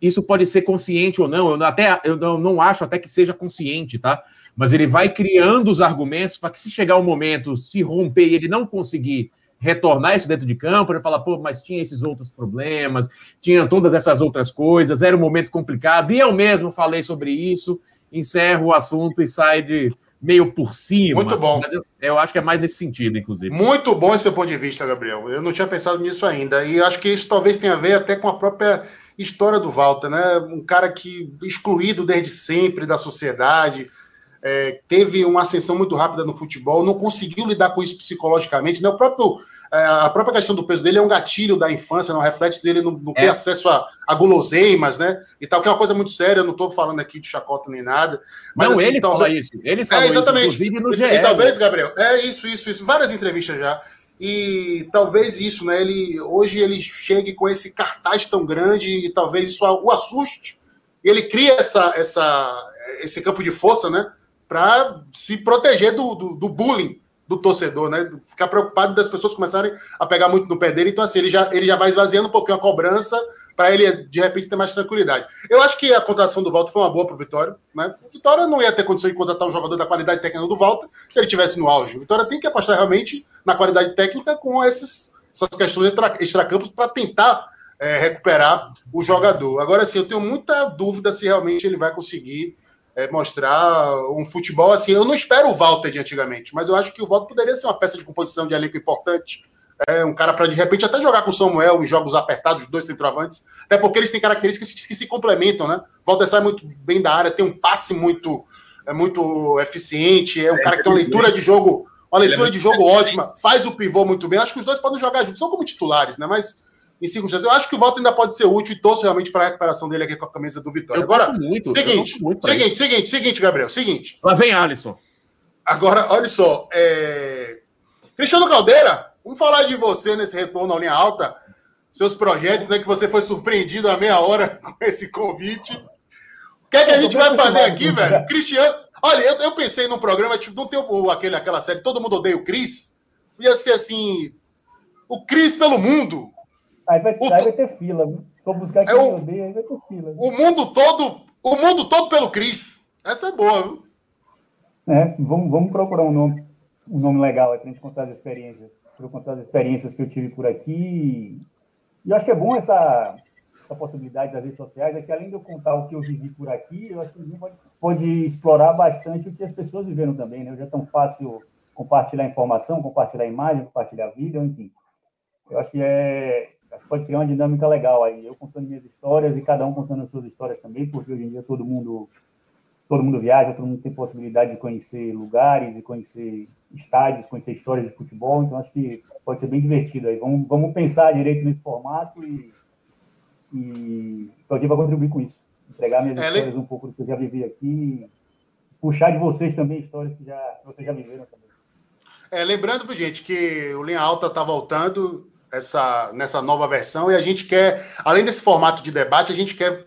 Isso pode ser consciente ou não, eu até eu não, não acho até que seja consciente, tá? Mas ele vai criando os argumentos para que se chegar o momento, se romper e ele não conseguir retornar isso dentro de campo, ele fala, pô, mas tinha esses outros problemas, tinha todas essas outras coisas, era um momento complicado, e eu mesmo falei sobre isso, encerro o assunto e sai de meio por cima. Muito bom. Mas eu, eu, acho que é mais nesse sentido, inclusive. Muito bom esse seu ponto de vista, Gabriel. Eu não tinha pensado nisso ainda, e acho que isso talvez tenha a ver até com a própria história do Walter, né? Um cara que excluído desde sempre da sociedade, é, teve uma ascensão muito rápida no futebol, não conseguiu lidar com isso psicologicamente. Né? O próprio, é, a própria questão do peso dele é um gatilho da infância, não é reflexo dele não, não é. ter acesso a, a, guloseimas, né? E tal, que é uma coisa muito séria, eu não estou falando aqui de chacota nem nada. Mas, não, assim, ele talvez... fala isso. Ele fala é, exatamente. isso, inclusive no GE. E, e talvez, Gabriel, é isso, isso, isso. Várias entrevistas já. E talvez isso, né? Ele, hoje ele chegue com esse cartaz tão grande e talvez isso o assuste. Ele cria essa, essa, esse campo de força, né? Para se proteger do, do, do, bullying do torcedor, né? Ficar preocupado das pessoas começarem a pegar muito no pé dele. Então, assim, ele já, ele já vai esvaziando um pouquinho a cobrança para ele, de repente, ter mais tranquilidade. Eu acho que a contratação do Walter foi uma boa para o Vitória. Né? O Vitória não ia ter condição de contratar um jogador da qualidade técnica do Walter se ele tivesse no auge. O Vitória tem que apostar realmente na qualidade técnica com esses, essas questões extracampos para tentar é, recuperar o jogador. Agora, assim, eu tenho muita dúvida se realmente ele vai conseguir é, mostrar um futebol assim. Eu não espero o Walter de antigamente, mas eu acho que o Walter poderia ser uma peça de composição de elenco importante. É um cara para de repente até jogar com o Samuel em jogos apertados, dois centroavantes, até porque eles têm características que se complementam, né? O Walter sai muito bem da área, tem um passe muito, é muito eficiente, é um é, cara que tem uma leitura de jogo, uma leitura de jogo ótima, faz o pivô muito bem. Acho que os dois podem jogar juntos, são como titulares, né? Mas em circunstâncias. Eu acho que o voto ainda pode ser útil e torço realmente para a recuperação dele aqui com a camisa do Vitória. Eu Agora, muito, seguinte, muito seguinte, seguinte, seguinte, Gabriel, seguinte. Lá vem Alisson. Agora, olha só. É... Cristiano Caldeira, vamos falar de você nesse retorno à linha alta. Seus projetos, né? Que você foi surpreendido a meia hora com esse convite. O que é que a gente vai fazer aqui, velho? Cristiano. Olha, eu, eu pensei num programa, tipo, não tem aquele, aquela série Todo Mundo Odeia o Cris. Ia ser assim. O Cris pelo mundo. Aí vai, o, aí vai ter fila? Se for buscar quem é o, odeia, aí vai ter fila. O mundo todo, o mundo todo pelo Cris. Essa é boa, viu? É, vamos, vamos procurar um nome, um nome legal para a gente contar as experiências. Para eu contar as experiências que eu tive por aqui. E eu acho que é bom essa, essa possibilidade das redes sociais, é que além de eu contar o que eu vivi por aqui, eu acho que ninguém pode, pode explorar bastante o que as pessoas viveram também, né? Já é tão fácil compartilhar informação, compartilhar imagem, compartilhar vídeo, enfim. Eu acho que é, Acho que pode criar uma dinâmica legal aí. Eu contando minhas histórias e cada um contando as suas histórias também, porque hoje em dia todo mundo todo mundo viaja, todo mundo tem possibilidade de conhecer lugares, de conhecer estádios, conhecer histórias de futebol. Então acho que pode ser bem divertido aí. Vamos, vamos pensar direito nesse formato e, estou aqui para contribuir com isso. Entregar minhas é, histórias um pouco do que eu já vivi aqui, puxar de vocês também histórias que já que vocês já viveram também. É, lembrando, gente, que o Linha Alta está voltando essa, nessa nova versão e a gente quer, além desse formato de debate, a gente quer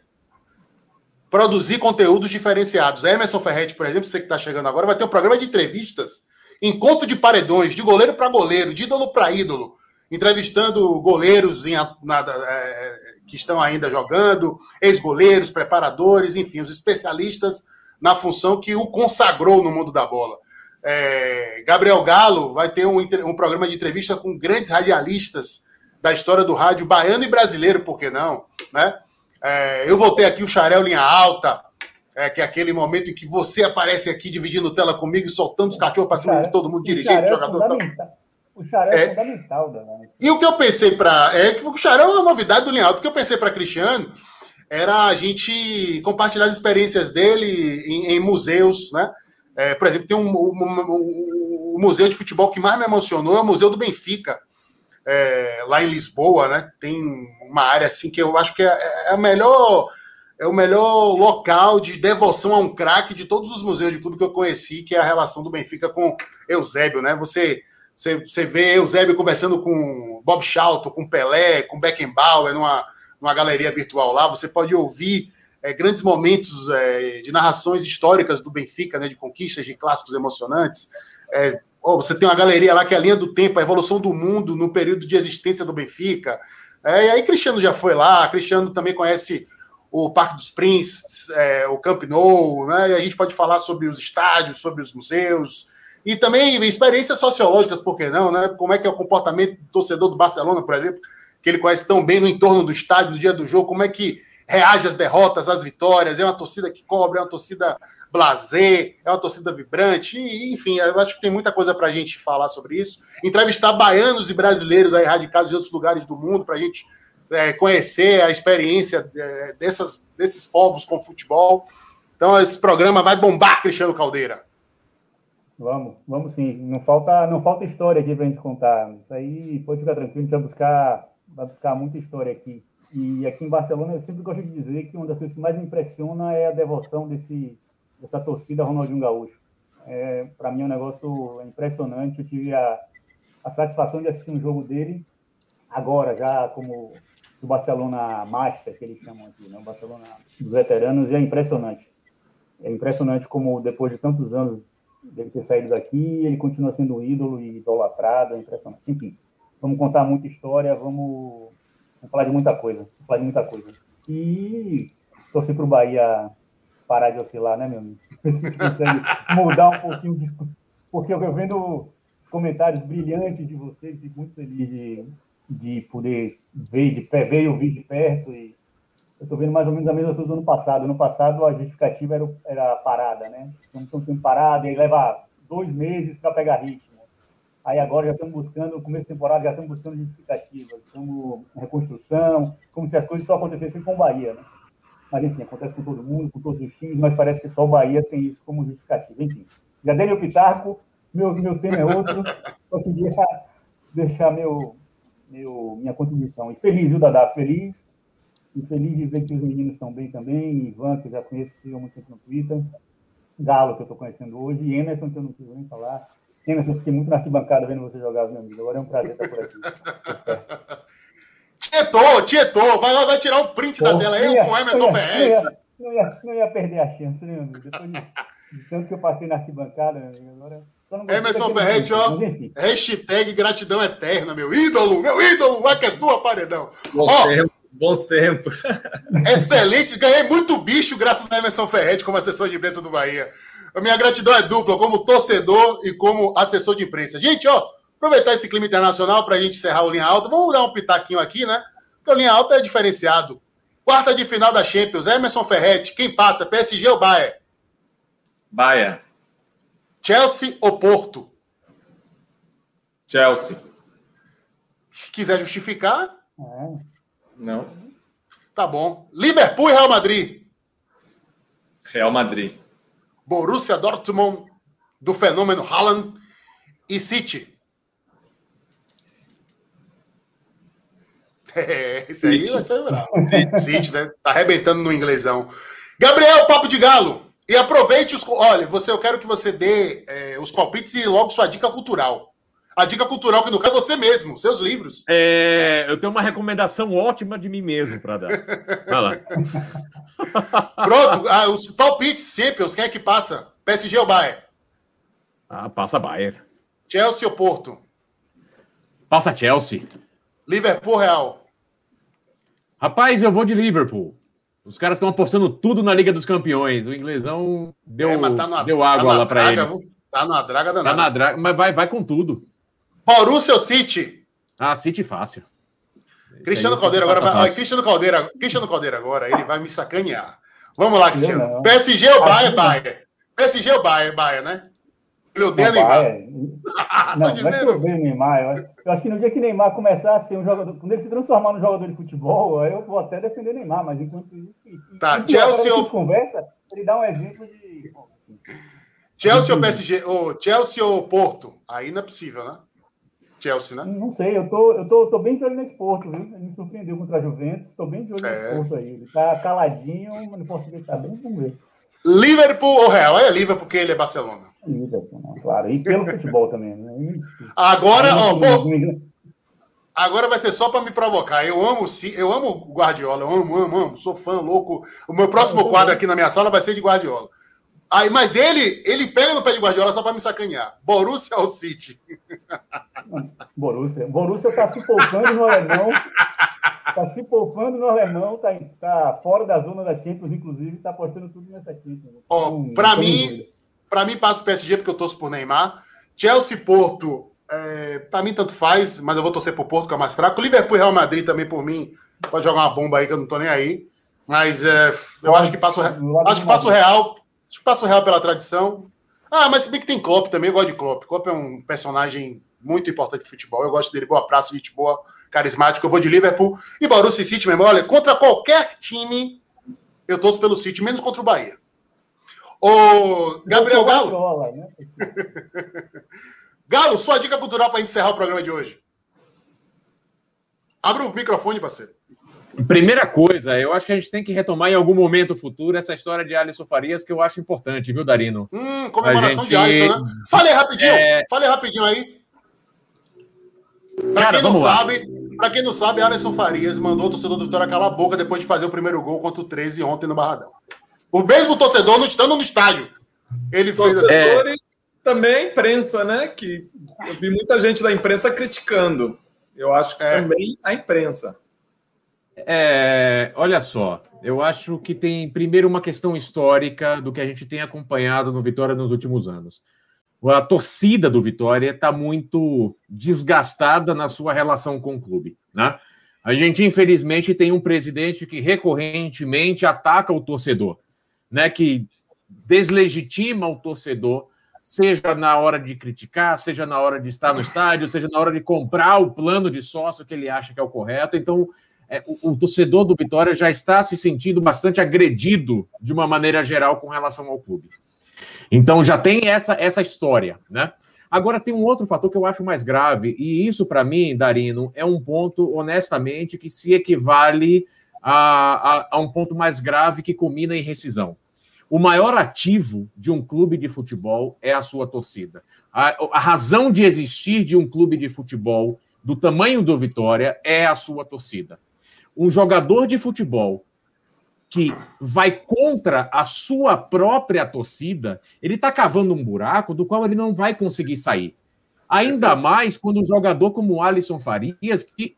produzir conteúdos diferenciados. Emerson Ferretti, por exemplo, você que está chegando agora, vai ter um programa de entrevistas, encontro de paredões, de goleiro para goleiro, de ídolo para ídolo, entrevistando goleiros em, na, é, que estão ainda jogando, ex-goleiros, preparadores, enfim, os especialistas na função que o consagrou no mundo da bola. É, Gabriel Galo vai ter um, um, programa de entrevista com grandes radialistas da história do rádio baiano e brasileiro, por que não? Né? É, eu voltei aqui o Xarel Linha Alta, é, que é aquele momento em que você aparece aqui dividindo tela comigo e soltando os cachorros para cima de todo mundo, dirigindo, jogador. O Xarel é, é fundamental, né? E o que eu pensei para. É que o Xarel é uma novidade do Linha Alta. O que eu pensei para Cristiano era a gente compartilhar as experiências dele em, em museus, né? É, por exemplo, tem um, um, museu de futebol que mais me emocionou, é o Museu do Benfica, é, lá em Lisboa, né? Tem uma área assim que eu acho que é, é a melhor é o melhor local de devoção a um craque de todos os museus de clube que eu conheci, que é a relação do Benfica com Eusébio, né? Você você, você vê Eusébio conversando com Bob Charlton, com Pelé, com Beckenbauer numa, numa galeria virtual lá. Você pode ouvir é, grandes momentos é, de narrações históricas do Benfica, né, de conquistas, de clássicos emocionantes. É, oh, você tem uma galeria lá que é a linha do tempo, a evolução do mundo no período de existência do Benfica. É, e aí Cristiano já foi lá, Cristiano também conhece o Parque dos Príncipes, é, o Camp Nou, né? E a gente pode falar sobre os estádios, sobre os museus, e também experiências sociológicas, por que não, né? Como é que é o comportamento do torcedor do Barcelona, por exemplo, que ele conhece tão bem no entorno do estádio, no dia do jogo, como é que reage às derrotas, às vitórias, é uma torcida que cobra, é uma torcida blazer, é uma torcida vibrante, e, enfim, eu acho que tem muita coisa para a gente falar sobre isso. Entrevistar baianos e brasileiros aí radicados em outros lugares do mundo para a gente é, conhecer a experiência é, dessas, desses povos com futebol. Então, esse programa vai bombar, Cristiano Caldeira. Vamos, vamos sim. Não falta, não falta história aqui para a gente contar. Isso aí pode ficar tranquilo, a gente vai buscar, vai buscar muita história aqui. E aqui em Barcelona, eu sempre gosto de dizer que uma das coisas que mais me impressiona é a devoção desse, dessa torcida Ronaldinho Gaúcho. É, Para mim é um negócio impressionante. Eu tive a, a satisfação de assistir um jogo dele, agora já como o Barcelona Master, que eles chamam aqui, né? o Barcelona dos veteranos, e é impressionante. É impressionante como depois de tantos anos dele ter saído daqui, ele continua sendo um ídolo e idolatrado, é impressionante. Enfim, vamos contar muita história, vamos Vamos falar de muita coisa. Vamos falar de muita coisa. E torcer para o Bahia parar de oscilar, né, meu amigo? Se consegue mudar um pouquinho disso. Porque eu vendo os comentários brilhantes de vocês, fico muito feliz de, de poder ver, de ver e ouvir de perto. E eu estou vendo mais ou menos a mesma coisa do ano passado. No passado, a justificativa era, era parada, né? Estamos tempo parado e aí leva dois meses para pegar ritmo. Aí agora já estamos buscando, no começo da temporada, já estamos buscando justificativa, estamos reconstrução, como se as coisas só acontecessem com o Bahia, né? Mas enfim, acontece com todo mundo, com todos os times, mas parece que só o Bahia tem isso como justificativa. Enfim, já dei meu pitaco, meu, meu tema é outro, só queria deixar meu, meu, minha contribuição. E feliz, viu, Dadá? Feliz. E feliz de ver que os meninos estão bem também. Ivan, que eu já conheço há muito tempo no Twitter. Galo, que eu estou conhecendo hoje. E Emerson, que eu não quis nem falar. Emerson, eu fiquei muito na arquibancada vendo você jogar, meu amigo. Agora é um prazer estar por aqui. Tietou, tietou. Vai, vai tirar o um print Pô, da tela aí com Emerson Ferretti. Não ia, não ia perder a chance, né, meu amigo? Depois de, tanto que eu passei na arquibancada, meu amigo, agora... Emerson Ferretti, ó. Hashtag gratidão eterna, meu ídolo, meu ídolo, vai que é sua, paredão. Bons ó, tempos, bons tempos. Excelente, ganhei muito bicho graças a Emerson Ferretti como assessor de imprensa do Bahia. A minha gratidão é dupla, como torcedor e como assessor de imprensa. Gente, ó, aproveitar esse clima internacional para a gente encerrar o Linha Alta. Vamos dar um pitaquinho aqui, né? Porque o Linha Alta é diferenciado. Quarta de final da Champions, Emerson Ferretti. Quem passa? PSG ou Bayern? Bayern. Chelsea ou Porto? Chelsea. Se quiser justificar. Não. Tá bom. Liverpool e Real Madrid? Real Madrid. Borussia Dortmund, do fenômeno Haaland e City. É, esse aí vai ser bravo. City, né? Tá arrebentando no inglesão. Gabriel, papo de galo. E aproveite os. Olha, você, eu quero que você dê é, os palpites e logo sua dica cultural. A dica cultural que não quer é você mesmo, seus livros. É, eu tenho uma recomendação ótima de mim mesmo para dar. Vai lá. Pronto, ah, os palpites sempre, quem é que passa? PSG ou Bayern? Ah, passa Bayern. Chelsea ou Porto? Passa Chelsea. Liverpool Real? Rapaz, eu vou de Liverpool. Os caras estão apostando tudo na Liga dos Campeões. O inglesão deu, é, tá deu água tá lá para eles. Tá na draga danada. Tá na draga, mas vai, vai com tudo. Borussia ou City? Ah, City fácil. Cristiano Caldeira agora vai. Cristiano Caldeira, Cristiano Caldeira agora, ele vai me sacanear. Vamos lá, Cristiano. PSG ou Bayern? Bayern. PSG ou Bayern? Bayern, né? Ele odeia Neymar. não, não é que eu odeio Neymar. Eu, eu acho que no dia que Neymar começar a ser um jogador, quando ele se transformar num jogador de futebol, eu vou até defender Neymar, mas enquanto isso. Tá, Chelsea ou. conversa, ele dá um exemplo de. Chelsea ou PSG? Ou Chelsea ou Porto? Aí não é possível, né? Chelsea, né? Não sei, eu tô, eu tô, tô bem de olho nesse Porto, viu? Ele me surpreendeu contra a Juventus, tô bem de olho é. nesse Porto aí. Ele tá caladinho, mas no português tá bem, vamos ver. Liverpool ou Real? É Liverpool porque ele é Barcelona. Liverpool, claro. E pelo futebol também, né? Agora, ó, pô, agora vai ser só para me provocar. Eu amo, eu amo Guardiola, eu amo, amo, amo. Sou fã louco. O meu próximo quadro aqui na minha sala vai ser de Guardiola. Aí, mas ele, ele pega no pé de Guardiola só para me sacanear. Borussia ou City? Borussia. Borussia tá se poupando no alemão. Tá se poupando no alemão, tá, tá fora da zona da Champions, inclusive, tá apostando tudo nessa Champions. Ó, então, para mim, para mim passa o PSG porque eu torço por Neymar. Chelsea Porto, é, para mim tanto faz, mas eu vou torcer por Porto que é mais fraco. Liverpool e Real Madrid também por mim pode jogar uma bomba aí que eu não tô nem aí. Mas é, eu acho que passa o, acho que passa o Real, acho que passa o Real pela tradição. Ah, mas se bem que tem Klopp também, eu gosto de Klopp. Klopp é um personagem muito importante de futebol. Eu gosto dele, boa praça, gente boa, carismático. Eu vou de Liverpool e Borussia City mesmo. Olha, contra qualquer time, eu torço pelo City, menos contra o Bahia. O Gabriel Galo. Né? Galo, sua dica cultural para encerrar o programa de hoje. Abre o microfone, parceiro. Primeira coisa, eu acho que a gente tem que retomar em algum momento futuro essa história de Alisson Farias, que eu acho importante, viu, Darino? Hum, comemoração gente... de Alisson, né? Falei rapidinho, é... falei rapidinho aí. Pra quem não sabe, para quem não sabe, Alisson Farias mandou o torcedor do Vitória calar a boca depois de fazer o primeiro gol contra o 13 ontem no Barradão. O mesmo torcedor não estando no estádio. Ele fez assim. É... Também a imprensa, né? Que eu vi muita gente da imprensa criticando. Eu acho que é. também a imprensa. É, olha só, eu acho que tem primeiro uma questão histórica do que a gente tem acompanhado no Vitória nos últimos anos a torcida do Vitória está muito desgastada na sua relação com o clube. Né? A gente, infelizmente, tem um presidente que recorrentemente ataca o torcedor, né? que deslegitima o torcedor, seja na hora de criticar, seja na hora de estar no estádio, seja na hora de comprar o plano de sócio que ele acha que é o correto. Então, é, o, o torcedor do Vitória já está se sentindo bastante agredido de uma maneira geral com relação ao clube. Então já tem essa, essa história, né? Agora tem um outro fator que eu acho mais grave, e isso, para mim, Darino, é um ponto, honestamente, que se equivale a, a, a, um ponto mais grave que culmina em rescisão. O maior ativo de um clube de futebol é a sua torcida. A, a razão de existir de um clube de futebol do tamanho do Vitória é a sua torcida. Um jogador de futebol que vai contra a sua própria torcida, ele está cavando um buraco do qual ele não vai conseguir sair. Ainda mais quando um jogador como o Alisson Farias, que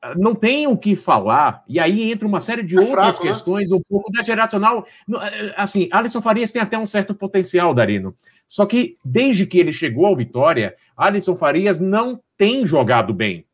ah, não tem o que falar, e aí entra uma série de é outras fraco, né? questões, né? um pouco da geracional. Eh, assim, Alisson Farias tem até um certo potencial, Darino. Só que desde que ele chegou ao Vitória, Alisson Farias não tem jogado bem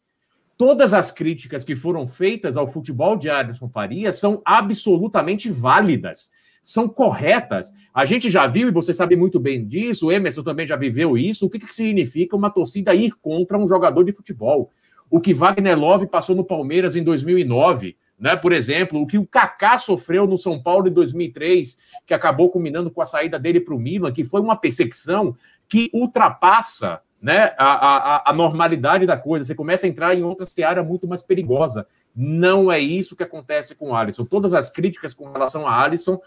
todas as críticas que foram feitas ao futebol de Alisson Faria são absolutamente válidas, são corretas. A gente já viu, e você sabe muito bem disso, o Emerson também já viveu isso, o que, que significa uma torcida ir contra um jogador de futebol. O que Wagner Love passou no Palmeiras em 2009, né? Por exemplo, o que o Kaká sofreu no São Paulo em 2003, que acabou culminando com a saída dele para o Milan, que foi uma perseguição que ultrapassa né, a, a, a, normalidade da coisa, você começa a entrar em outra seara muito mais perigosa. Não é isso que acontece com o Alisson. Todas as críticas com relação a Alisson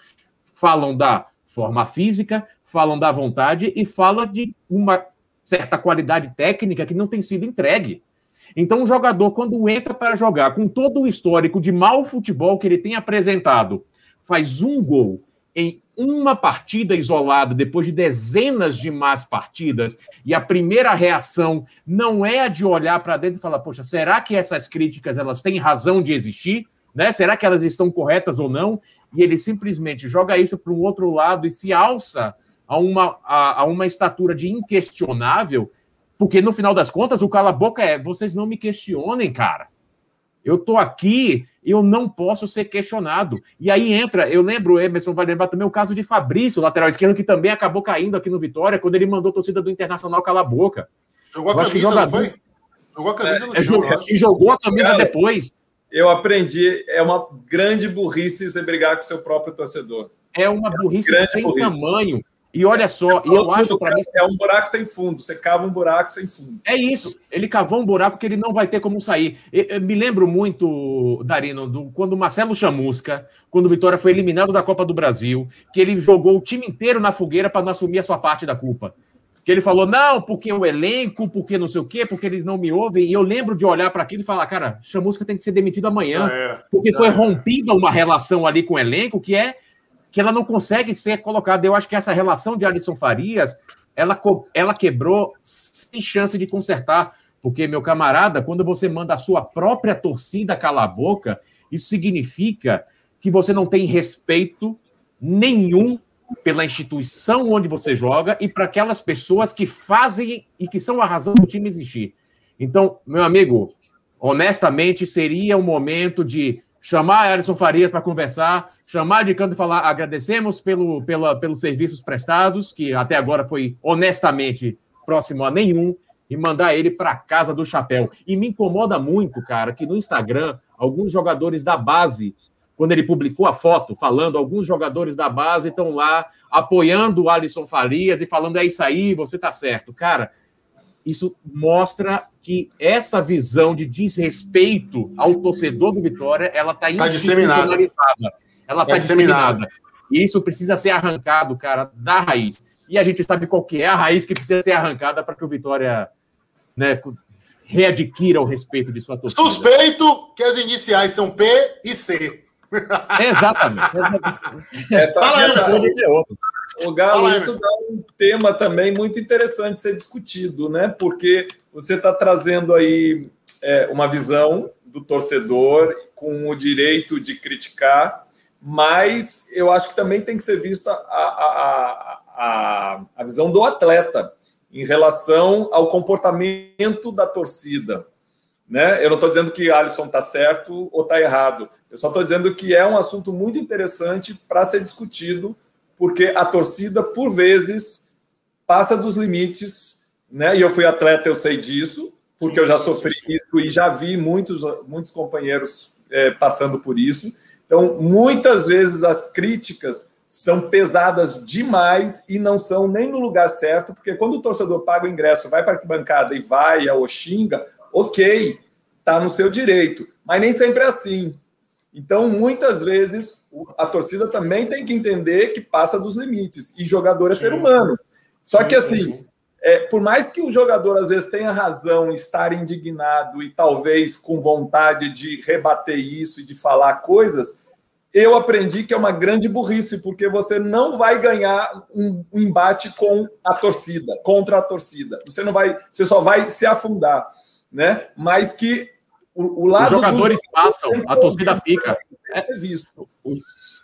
falam da forma física, falam da vontade e falam de uma certa qualidade técnica que não tem sido entregue. Então, o jogador, quando entra para jogar com todo o histórico de mau futebol que ele tem apresentado, faz um gol em uma partida isolada, depois de dezenas de más partidas, e a primeira reação não é a de olhar para dentro e falar: poxa, será que essas críticas elas têm razão de existir? Né? Será que elas estão corretas ou não? E ele simplesmente joga isso para um outro lado e se alça a uma, a, a uma estatura de inquestionável, porque no final das contas o cala-boca é: vocês não me questionem, cara. Eu tô aqui, eu não posso ser questionado. E aí entra, eu lembro, o Emerson vai lembrar também o caso de Fabrício, lateral esquerdo, que também acabou caindo aqui no Vitória, quando ele mandou a torcida do Internacional calar a boca. Jogou a camisa, jogador... não foi? Jogou a camisa no é, jogo, E jogou a camisa Cara, depois. Eu aprendi, é uma grande burrice você brigar com o seu próprio torcedor. É uma burrice é sem burrice. tamanho. E olha só, eu acho para mim. É um buraco sem fundo. Você cava um buraco sem fundo. É isso. Ele cavou um buraco que ele não vai ter como sair. Eu, eu me lembro muito, Darino, do, quando o Marcelo Chamusca, quando o Vitória foi eliminado da Copa do Brasil, que ele jogou o time inteiro na fogueira para não assumir a sua parte da culpa. Que ele falou, não, porque o elenco, porque não sei o quê, porque eles não me ouvem. E eu lembro de olhar para aquilo e falar, cara, Chamusca tem que ser demitido amanhã. É, porque foi rompida uma relação ali com o elenco que é que ela não consegue ser colocada. Eu acho que essa relação de Alisson Farias, ela, ela quebrou sem chance de consertar. Porque, meu camarada, quando você manda a sua própria torcida calar a boca, isso significa que você não tem respeito nenhum pela instituição onde você joga e para aquelas pessoas que fazem e que são a razão do time existir. Então, meu amigo, honestamente, seria o momento de chamar Alisson Farias para conversar, chamar de canto e falar agradecemos pelo, pela, pelos serviços prestados, que até agora foi honestamente próximo a nenhum, e mandar ele para casa do chapéu. E me incomoda muito, cara, que no Instagram, alguns jogadores da base, quando ele publicou a foto, falando, alguns jogadores da base estão lá apoiando o Alisson Farias e falando, é isso aí, você tá certo. Cara, isso mostra que essa visão de desrespeito ao torcedor do Vitória, ela está tá disseminada ela está é disseminada. E isso precisa ser arrancado, cara, da raiz. E a gente sabe qual que é a raiz que precisa ser arrancada para que o Vitória né, readquira o respeito de sua torcida. Suspeito que as iniciais são P e C. Exatamente. exatamente. Essa Fala, é O Galo, Fala, isso dá um tema também muito interessante ser discutido, né? Porque você está trazendo aí é, uma visão do torcedor com o direito de criticar mas eu acho que também tem que ser vista a, a, a, a visão do atleta em relação ao comportamento da torcida. Né? Eu não estou dizendo que Alisson está certo ou está errado. Eu só estou dizendo que é um assunto muito interessante para ser discutido, porque a torcida, por vezes, passa dos limites. Né? E eu fui atleta, eu sei disso, porque eu já sofri isso e já vi muitos, muitos companheiros é, passando por isso. Então, muitas vezes as críticas são pesadas demais e não são nem no lugar certo, porque quando o torcedor paga o ingresso, vai para a arquibancada e vai ou xinga, ok, está no seu direito, mas nem sempre é assim. Então, muitas vezes, a torcida também tem que entender que passa dos limites, e jogador é sim. ser humano. Só que, assim, é, por mais que o jogador às vezes tenha razão, estar indignado e talvez com vontade de rebater isso e de falar coisas, eu aprendi que é uma grande burrice, porque você não vai ganhar um, embate com a torcida, contra a torcida. Você não vai, você só vai se afundar, né? Mas que o, o lado Os jogadores passam, a torcida fica. É visto.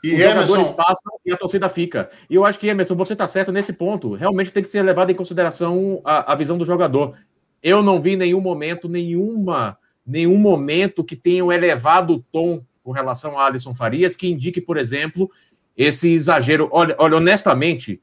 E Os Emerson... jogadores passam e a torcida fica. E eu acho que, Emerson, você está certo nesse ponto. Realmente tem que ser levado em consideração a, a visão do jogador. Eu não vi nenhum momento, nenhuma, nenhum momento que tenham elevado o tom com relação a Alisson Farias, que indique, por exemplo, esse exagero. Olha, olha, honestamente,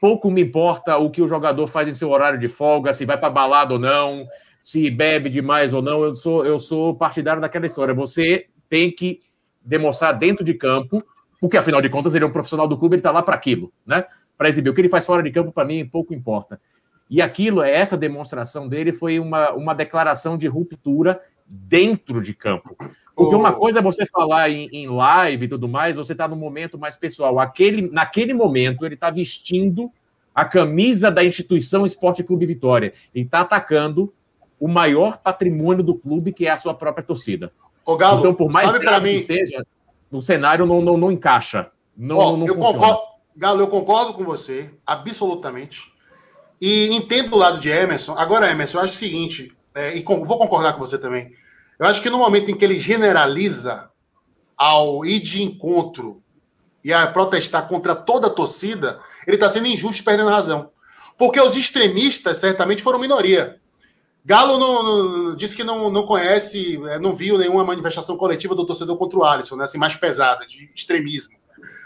pouco me importa o que o jogador faz em seu horário de folga, se vai para balada ou não, se bebe demais ou não. Eu sou, eu sou partidário daquela história. Você tem que demonstrar dentro de campo, porque afinal de contas ele é um profissional do clube, ele está lá para aquilo, né? Para exibir. O que ele faz fora de campo, para mim, pouco importa. E aquilo, essa demonstração dele foi uma, uma declaração de ruptura dentro de campo. Porque uma coisa é você falar em, em live e tudo mais, você está no momento mais pessoal. Aquele, naquele momento, ele está vestindo a camisa da instituição Esporte Clube Vitória. Ele está atacando o maior patrimônio do clube, que é a sua própria torcida. Ô, Galo, então, por mais que mim... seja, o cenário não, não, não encaixa. Não, não eu concordo, Galo, eu concordo com você, absolutamente. E entendo o lado de Emerson. Agora, Emerson, eu acho o seguinte, é, e com, vou concordar com você também. Eu acho que no momento em que ele generaliza ao ir de encontro e a protestar contra toda a torcida, ele está sendo injusto e perdendo razão. Porque os extremistas certamente foram minoria. Galo não, não, disse que não, não conhece, é, não viu nenhuma manifestação coletiva do torcedor contra o Alisson, né, assim, mais pesada, de extremismo.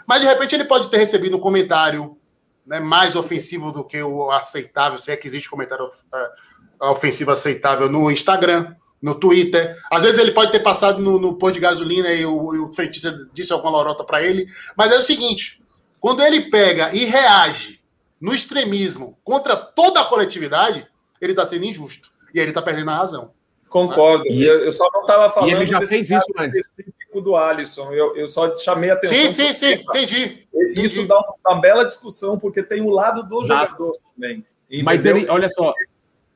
Mas de repente ele pode ter recebido um comentário né, mais ofensivo do que o aceitável, se é que existe comentário uh, ofensivo aceitável no Instagram, no Twitter. Às vezes ele pode ter passado no, no pôr de gasolina e o, e o frentista disse alguma lorota para ele. Mas é o seguinte: quando ele pega e reage no extremismo contra toda a coletividade, ele está sendo injusto. E ele está perdendo a razão. Concordo. E, eu só não estava falando. E ele já fez isso antes. do Alisson. Eu, eu só chamei a atenção. Sim, sim, sim. Entendi. Isso Entendi. dá uma, bela discussão, porque tem o lado do jogador também. Entendeu? Mas ele, olha só.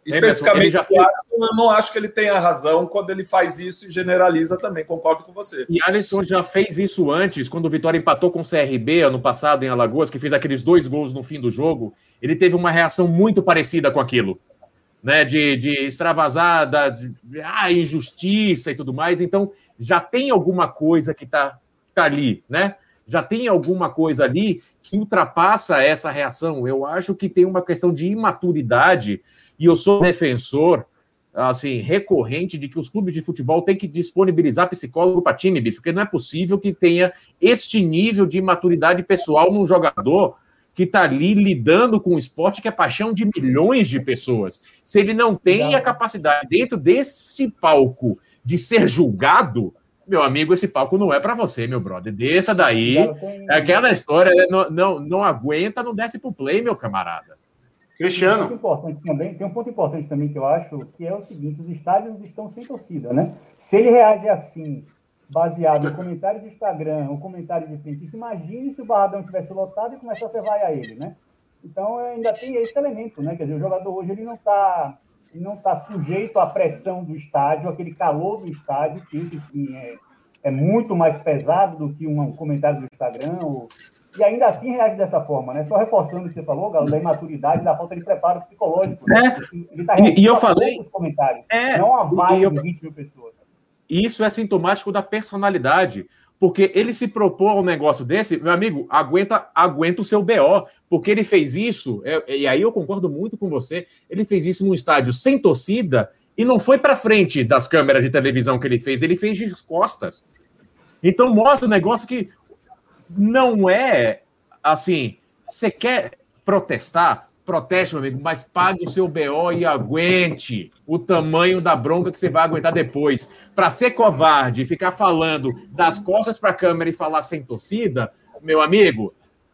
Especificamente já... Alisson, eu não acho que ele tenha razão quando ele faz isso e generaliza também. Concordo com você. E Alisson já fez isso antes, quando o Vitória empatou com o CRB ano passado em Alagoas, que fez aqueles dois gols no fim do jogo. Ele teve uma reação muito parecida com aquilo né, de, de extravasar, da, de, ah, injustiça e tudo mais. Então, já tem alguma coisa que está tá ali, né? Já tem alguma coisa ali que ultrapassa essa reação. Eu acho que tem uma questão de imaturidade, e eu sou defensor assim, recorrente de que os clubes de futebol têm que disponibilizar psicólogo para time, bicho, porque não é possível que tenha este nível de maturidade pessoal num jogador que está ali lidando com o esporte que é paixão de milhões de pessoas. Se ele não tem a capacidade dentro desse palco de ser julgado, meu amigo, esse palco não é para você, meu brother. Desça daí. Aquela história, né? não, não, não aguenta, não desce pro play, meu camarada. Cristiano. Tem um, importante também, tem um ponto importante também que eu acho, que é o seguinte: os estádios estão sem torcida, né? Se ele reage assim baseado no comentário de Instagram, um comentário de frentista, imagine se o Barradão tivesse lotado e começasse a vai a ele, né? Então ainda tem esse elemento, né? Quer dizer, o jogador hoje ele não está não tá sujeito à pressão do estádio, aquele calor do estádio, que esse sim é, é muito mais pesado do que um comentário do Instagram, ou... e ainda assim reage dessa forma, né? Só reforçando o que você falou, Galo, da imaturidade, da falta de preparo psicológico. Né? É. Ele está e, e eu falei os comentários, é, não a vai eu... de 20 mil pessoas. E isso é sintomático da personalidade, porque ele se propôs um negócio desse, meu amigo, aguenta, aguenta o seu BO, porque ele fez isso, é, e aí eu concordo muito com você, ele fez isso num estádio sem torcida e não foi para frente das câmeras de televisão que ele fez, ele fez de costas. Então mostra um negócio que não é assim, você quer protestar, proteste, meu amigo, mas pague o seu BO e aguente o tamanho da bronca que você vai aguentar depois. Para ser covarde e ficar falando das costas para a câmera e falar sem torcida, meu amigo,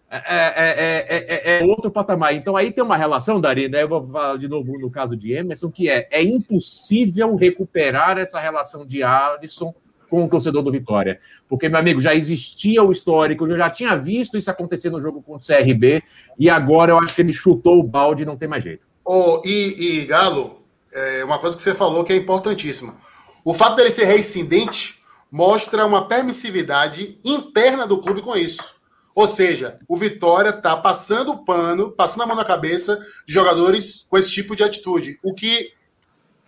é, é, é, é, outro patamar. Então aí tem uma relação, Dari, né? Eu vou falar de novo no caso de Emerson, que é, é impossível recuperar essa relação de Alisson com o torcedor do Vitória. Porque, meu amigo, já existia o histórico, eu já tinha visto isso acontecer no jogo contra o CRB, e agora eu acho que ele chutou o balde e não tem mais jeito. Oh, e, e, Galo, é uma coisa que você falou que é importantíssima. O fato dele ser reincidente mostra uma permissividade interna do clube com isso. Ou seja, o Vitória está passando o pano, passando a mão na cabeça de jogadores com esse tipo de atitude. O que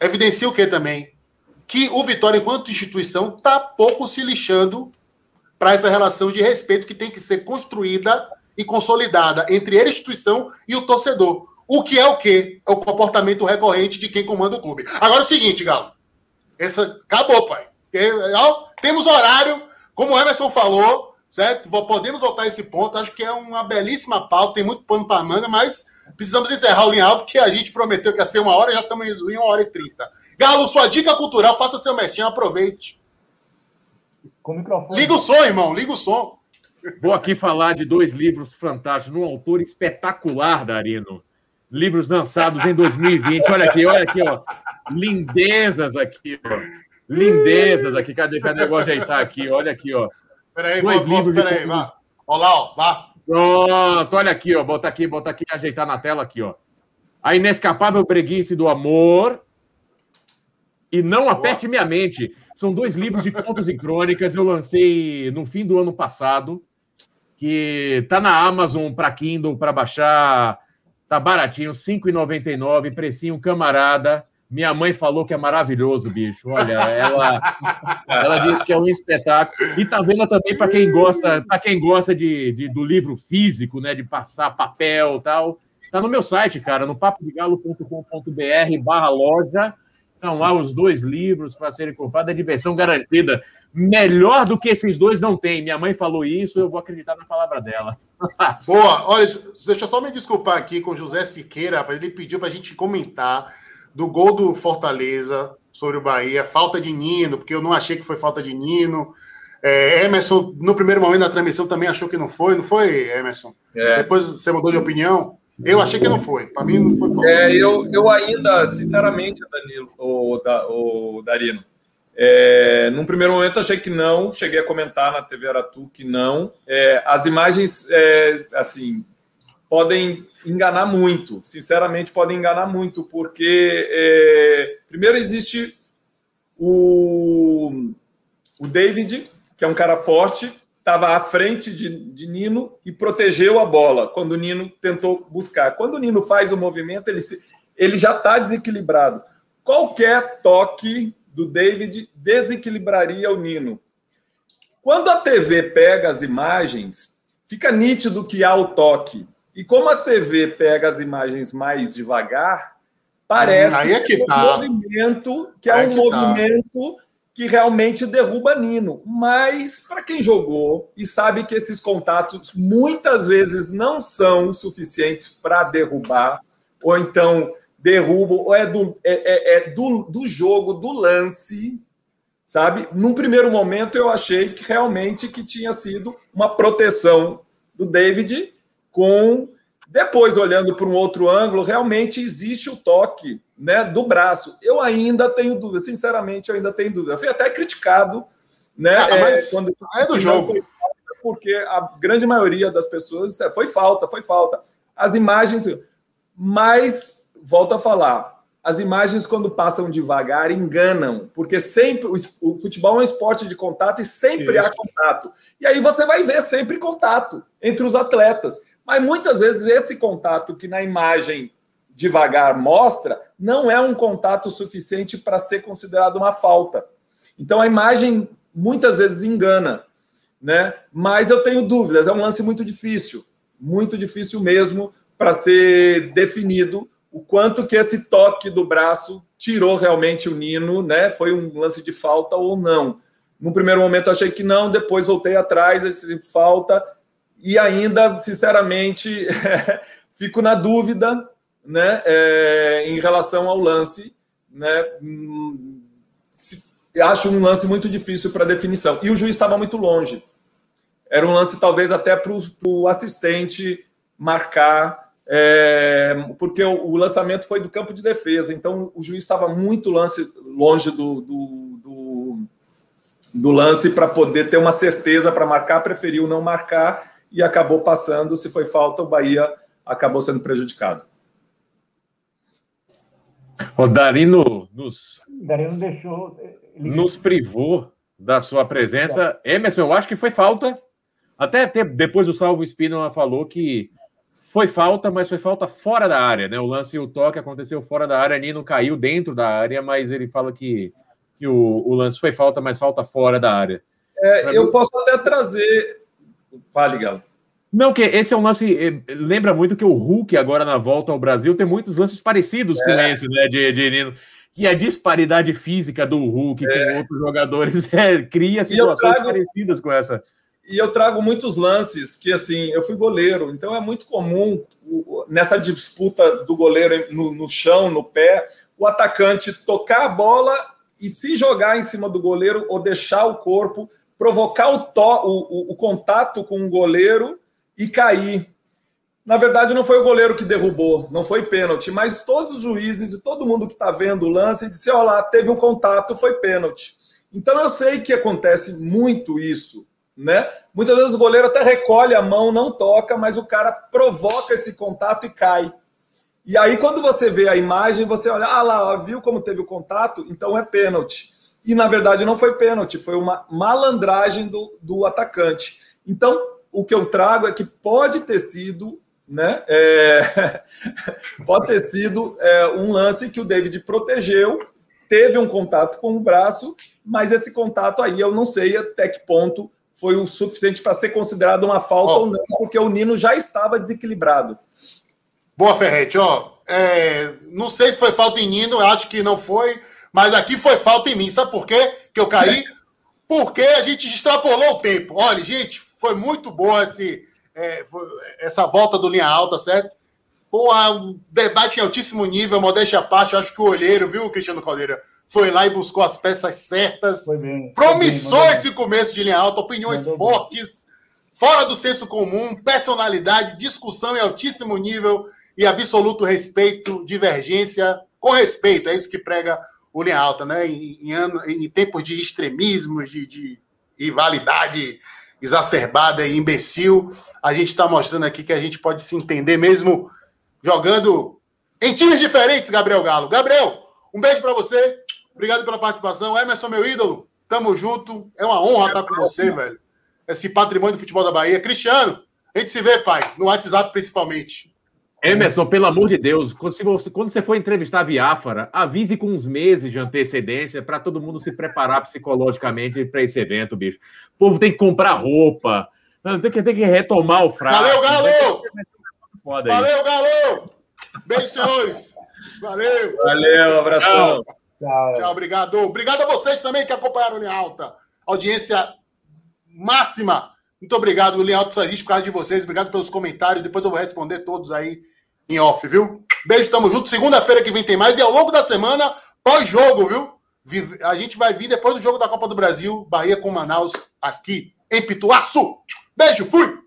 evidencia o que também? Que o Vitória, enquanto instituição, está pouco se lixando para essa relação de respeito que tem que ser construída e consolidada entre a instituição, e o torcedor. O que é o quê? É o comportamento recorrente de quem comanda o clube. Agora é o seguinte, Galo. Essa... Acabou, pai. Temos horário, como o Emerson falou, certo? Podemos voltar a esse ponto. Acho que é uma belíssima pauta, tem muito pano para manga, mas precisamos encerrar o linha alto, que a gente prometeu que ia ser uma hora, já estamos em uma hora e trinta. Galo, sua dica cultural, faça seu mestinho, aproveite. Com o microfone. Liga o som, irmão, liga o som. Vou aqui falar de dois livros fantásticos, um autor espetacular, Darino. Livros lançados em 2020. Olha aqui, olha aqui, ó. Lindezas aqui, ó. Lindezas aqui. Cadê, cadê? Eu vou ajeitar aqui, olha aqui, ó. Peraí, dois vou, livros peraí, vá. Olha lá, ó, vá. Pronto, olha aqui, ó. Bota aqui, bota aqui, ajeitar na tela aqui, ó. A inescapável preguiça do amor e não aperte minha mente. São dois livros de contos e crônicas. Eu lancei no fim do ano passado, que tá na Amazon para Kindle para baixar. Tá baratinho, R$ 5,99, precinho camarada. Minha mãe falou que é maravilhoso, bicho. Olha, ela, ela disse que é um espetáculo. E tá vendo também para quem gosta, para quem gosta de, de, do livro físico, né, de passar papel, tal. Tá no meu site, cara, no papodegalo.com.br Estão lá os dois livros para serem comprados, é diversão garantida. Melhor do que esses dois não tem. Minha mãe falou isso, eu vou acreditar na palavra dela. Boa, olha, deixa eu só me desculpar aqui com o José Siqueira, ele pediu para a gente comentar do gol do Fortaleza sobre o Bahia, falta de Nino, porque eu não achei que foi falta de Nino. É, Emerson, no primeiro momento da transmissão, também achou que não foi, não foi, Emerson? É. Depois você mudou de opinião? Eu achei que não foi. Para mim, não foi falta. É, eu, eu ainda, sinceramente, Danilo, o, o Darino, é, num primeiro momento achei que não, cheguei a comentar na TV Aratu que não. É, as imagens, é, assim, podem enganar muito, sinceramente podem enganar muito, porque é, primeiro existe o, o David, que é um cara forte, estava à frente de, de, Nino e protegeu a bola quando o Nino tentou buscar. Quando o Nino faz o movimento, ele, se, ele já está desequilibrado. Qualquer toque do David desequilibraria o Nino. Quando a TV pega as imagens, fica nítido que há o toque. E como a TV pega as imagens mais devagar, parece hum, é que, tá. um movimento que é um que tá. movimento tá. Que realmente derruba Nino. Mas para quem jogou e sabe que esses contatos muitas vezes não são suficientes para derrubar, ou então derrubam, ou é do, é, é, é do, do jogo, do lance, sabe? Num primeiro momento eu achei que realmente que tinha sido uma proteção do David com depois olhando para um outro ângulo, realmente existe o toque, né, do braço. Eu ainda tenho dúvida, sinceramente, eu ainda tenho dúvida. Eu fui até criticado, né, ah, é, quando é do jogo, porque a grande maioria das pessoas é, foi falta, foi falta. As imagens, mas volto a falar, as imagens, quando passam devagar, enganam, porque sempre o, futebol é um esporte de contato e sempre Isso. há contato. E aí você vai ver sempre contato entre os atletas. Mas muitas vezes esse contato que na imagem devagar mostra não é um contato suficiente para ser considerado uma falta. Então a imagem muitas vezes engana, né? Mas eu tenho dúvidas, é um lance muito difícil, muito difícil mesmo para ser definido o quanto que esse toque do braço tirou realmente o Nino, né? Foi um lance de falta ou não. No primeiro momento achei que não, depois voltei atrás, esse falta e ainda, sinceramente, fico na dúvida né, é, em relação ao lance. Né, acho um lance muito difícil para definição. E o juiz estava muito longe. Era um lance, talvez, até para o assistente marcar, é, porque o, o, lançamento foi do campo de defesa. Então, o juiz estava muito lance, longe do, do, do, do lance para poder ter uma certeza para marcar, preferiu não marcar e acabou passando. Se foi falta, o Bahia acabou sendo prejudicado. O Darino nos, Darino deixou. Ele... Nos privou da sua presença. Emerson, eu acho que foi falta. Até, até depois o Salvo Espino falou que foi falta, mas foi falta fora da área, né? O lance e o toque aconteceu fora da área, Nino caiu dentro da área, mas ele fala que, que o, o lance foi falta, mas falta fora da área. É, eu posso até trazer Fale, Galo. Não, que esse é um lance. Eh, lembra muito que o Hulk, agora na volta ao Brasil, tem muitos lances parecidos é. com esse, né? De, de Nino. Que a disparidade física do Hulk é. com outros jogadores é, cria situações trago, parecidas com essa. E eu trago muitos lances que, assim, eu fui goleiro, então é muito comum nessa disputa do goleiro no, no chão, no pé, o atacante tocar a bola e se jogar em cima do goleiro ou deixar o corpo provocar o, to, o, o, o contato com o goleiro e cair. Na verdade, não foi o goleiro que derrubou, não foi pênalti, mas todos os juízes e todo mundo que está vendo o lance disse: olha lá, teve um contato, foi pênalti. Então eu sei que acontece muito isso, né? Muitas vezes o goleiro até recolhe a mão, não toca, mas o cara provoca esse contato e cai. E aí, quando você vê a imagem, você olha, ah lá, viu como teve o contato? Então é pênalti. E na verdade não foi pênalti, foi uma malandragem do, do atacante. Então, o que eu trago é que pode ter sido, né? É... pode ter sido é, um lance que o David protegeu, teve um contato com o braço, mas esse contato aí eu não sei até que ponto foi o suficiente para ser considerado uma falta oh. ou não, porque o Nino já estava desequilibrado. Boa, Ferrete. Ó, é, não sei se foi falta em Nino, acho que não foi, mas aqui foi falta em mim. Sabe por quê que eu caí? Porque a gente extrapolou o tempo. Olha, gente, foi muito boa esse, é, essa volta do linha alta, certo? Porra, um debate em altíssimo nível, modéstia à parte. Acho que o olheiro, viu, Cristiano Caldeira? Foi lá e buscou as peças certas. Foi bem. Promissou foi bem, esse começo de linha alta, opiniões fortes, bem. fora do senso comum, personalidade, discussão em altíssimo nível e absoluto respeito, divergência com respeito. É isso que prega Linha Alta, né? Em, em, em tempos de extremismo, de, de rivalidade exacerbada e imbecil, a gente está mostrando aqui que a gente pode se entender mesmo jogando em times diferentes, Gabriel Galo. Gabriel, um beijo para você. Obrigado pela participação. Emerson, meu ídolo, tamo junto. É uma honra estar com você, velho. Esse patrimônio do futebol da Bahia. Cristiano, a gente se vê, pai, no WhatsApp principalmente. Emerson, pelo amor de Deus, quando você, quando você for entrevistar a Viáfara, avise com uns meses de antecedência para todo mundo se preparar psicologicamente para esse evento, bicho. O povo tem que comprar roupa, tem que, tem que retomar o fraco. Valeu, Galo! Valeu, Galo! Beijo, senhores! Valeu! Valeu, abração! Tchau. Tchau, obrigado. Obrigado a vocês também que acompanharam Linha Alta. Audiência máxima muito obrigado, Linha Alto Existe, por causa de vocês. Obrigado pelos comentários. Depois eu vou responder todos aí em off, viu? Beijo, tamo junto. Segunda-feira que vem tem mais. E ao longo da semana, pós-jogo, viu? A gente vai vir depois do jogo da Copa do Brasil, Bahia com Manaus, aqui em Pituaçu. Beijo, fui!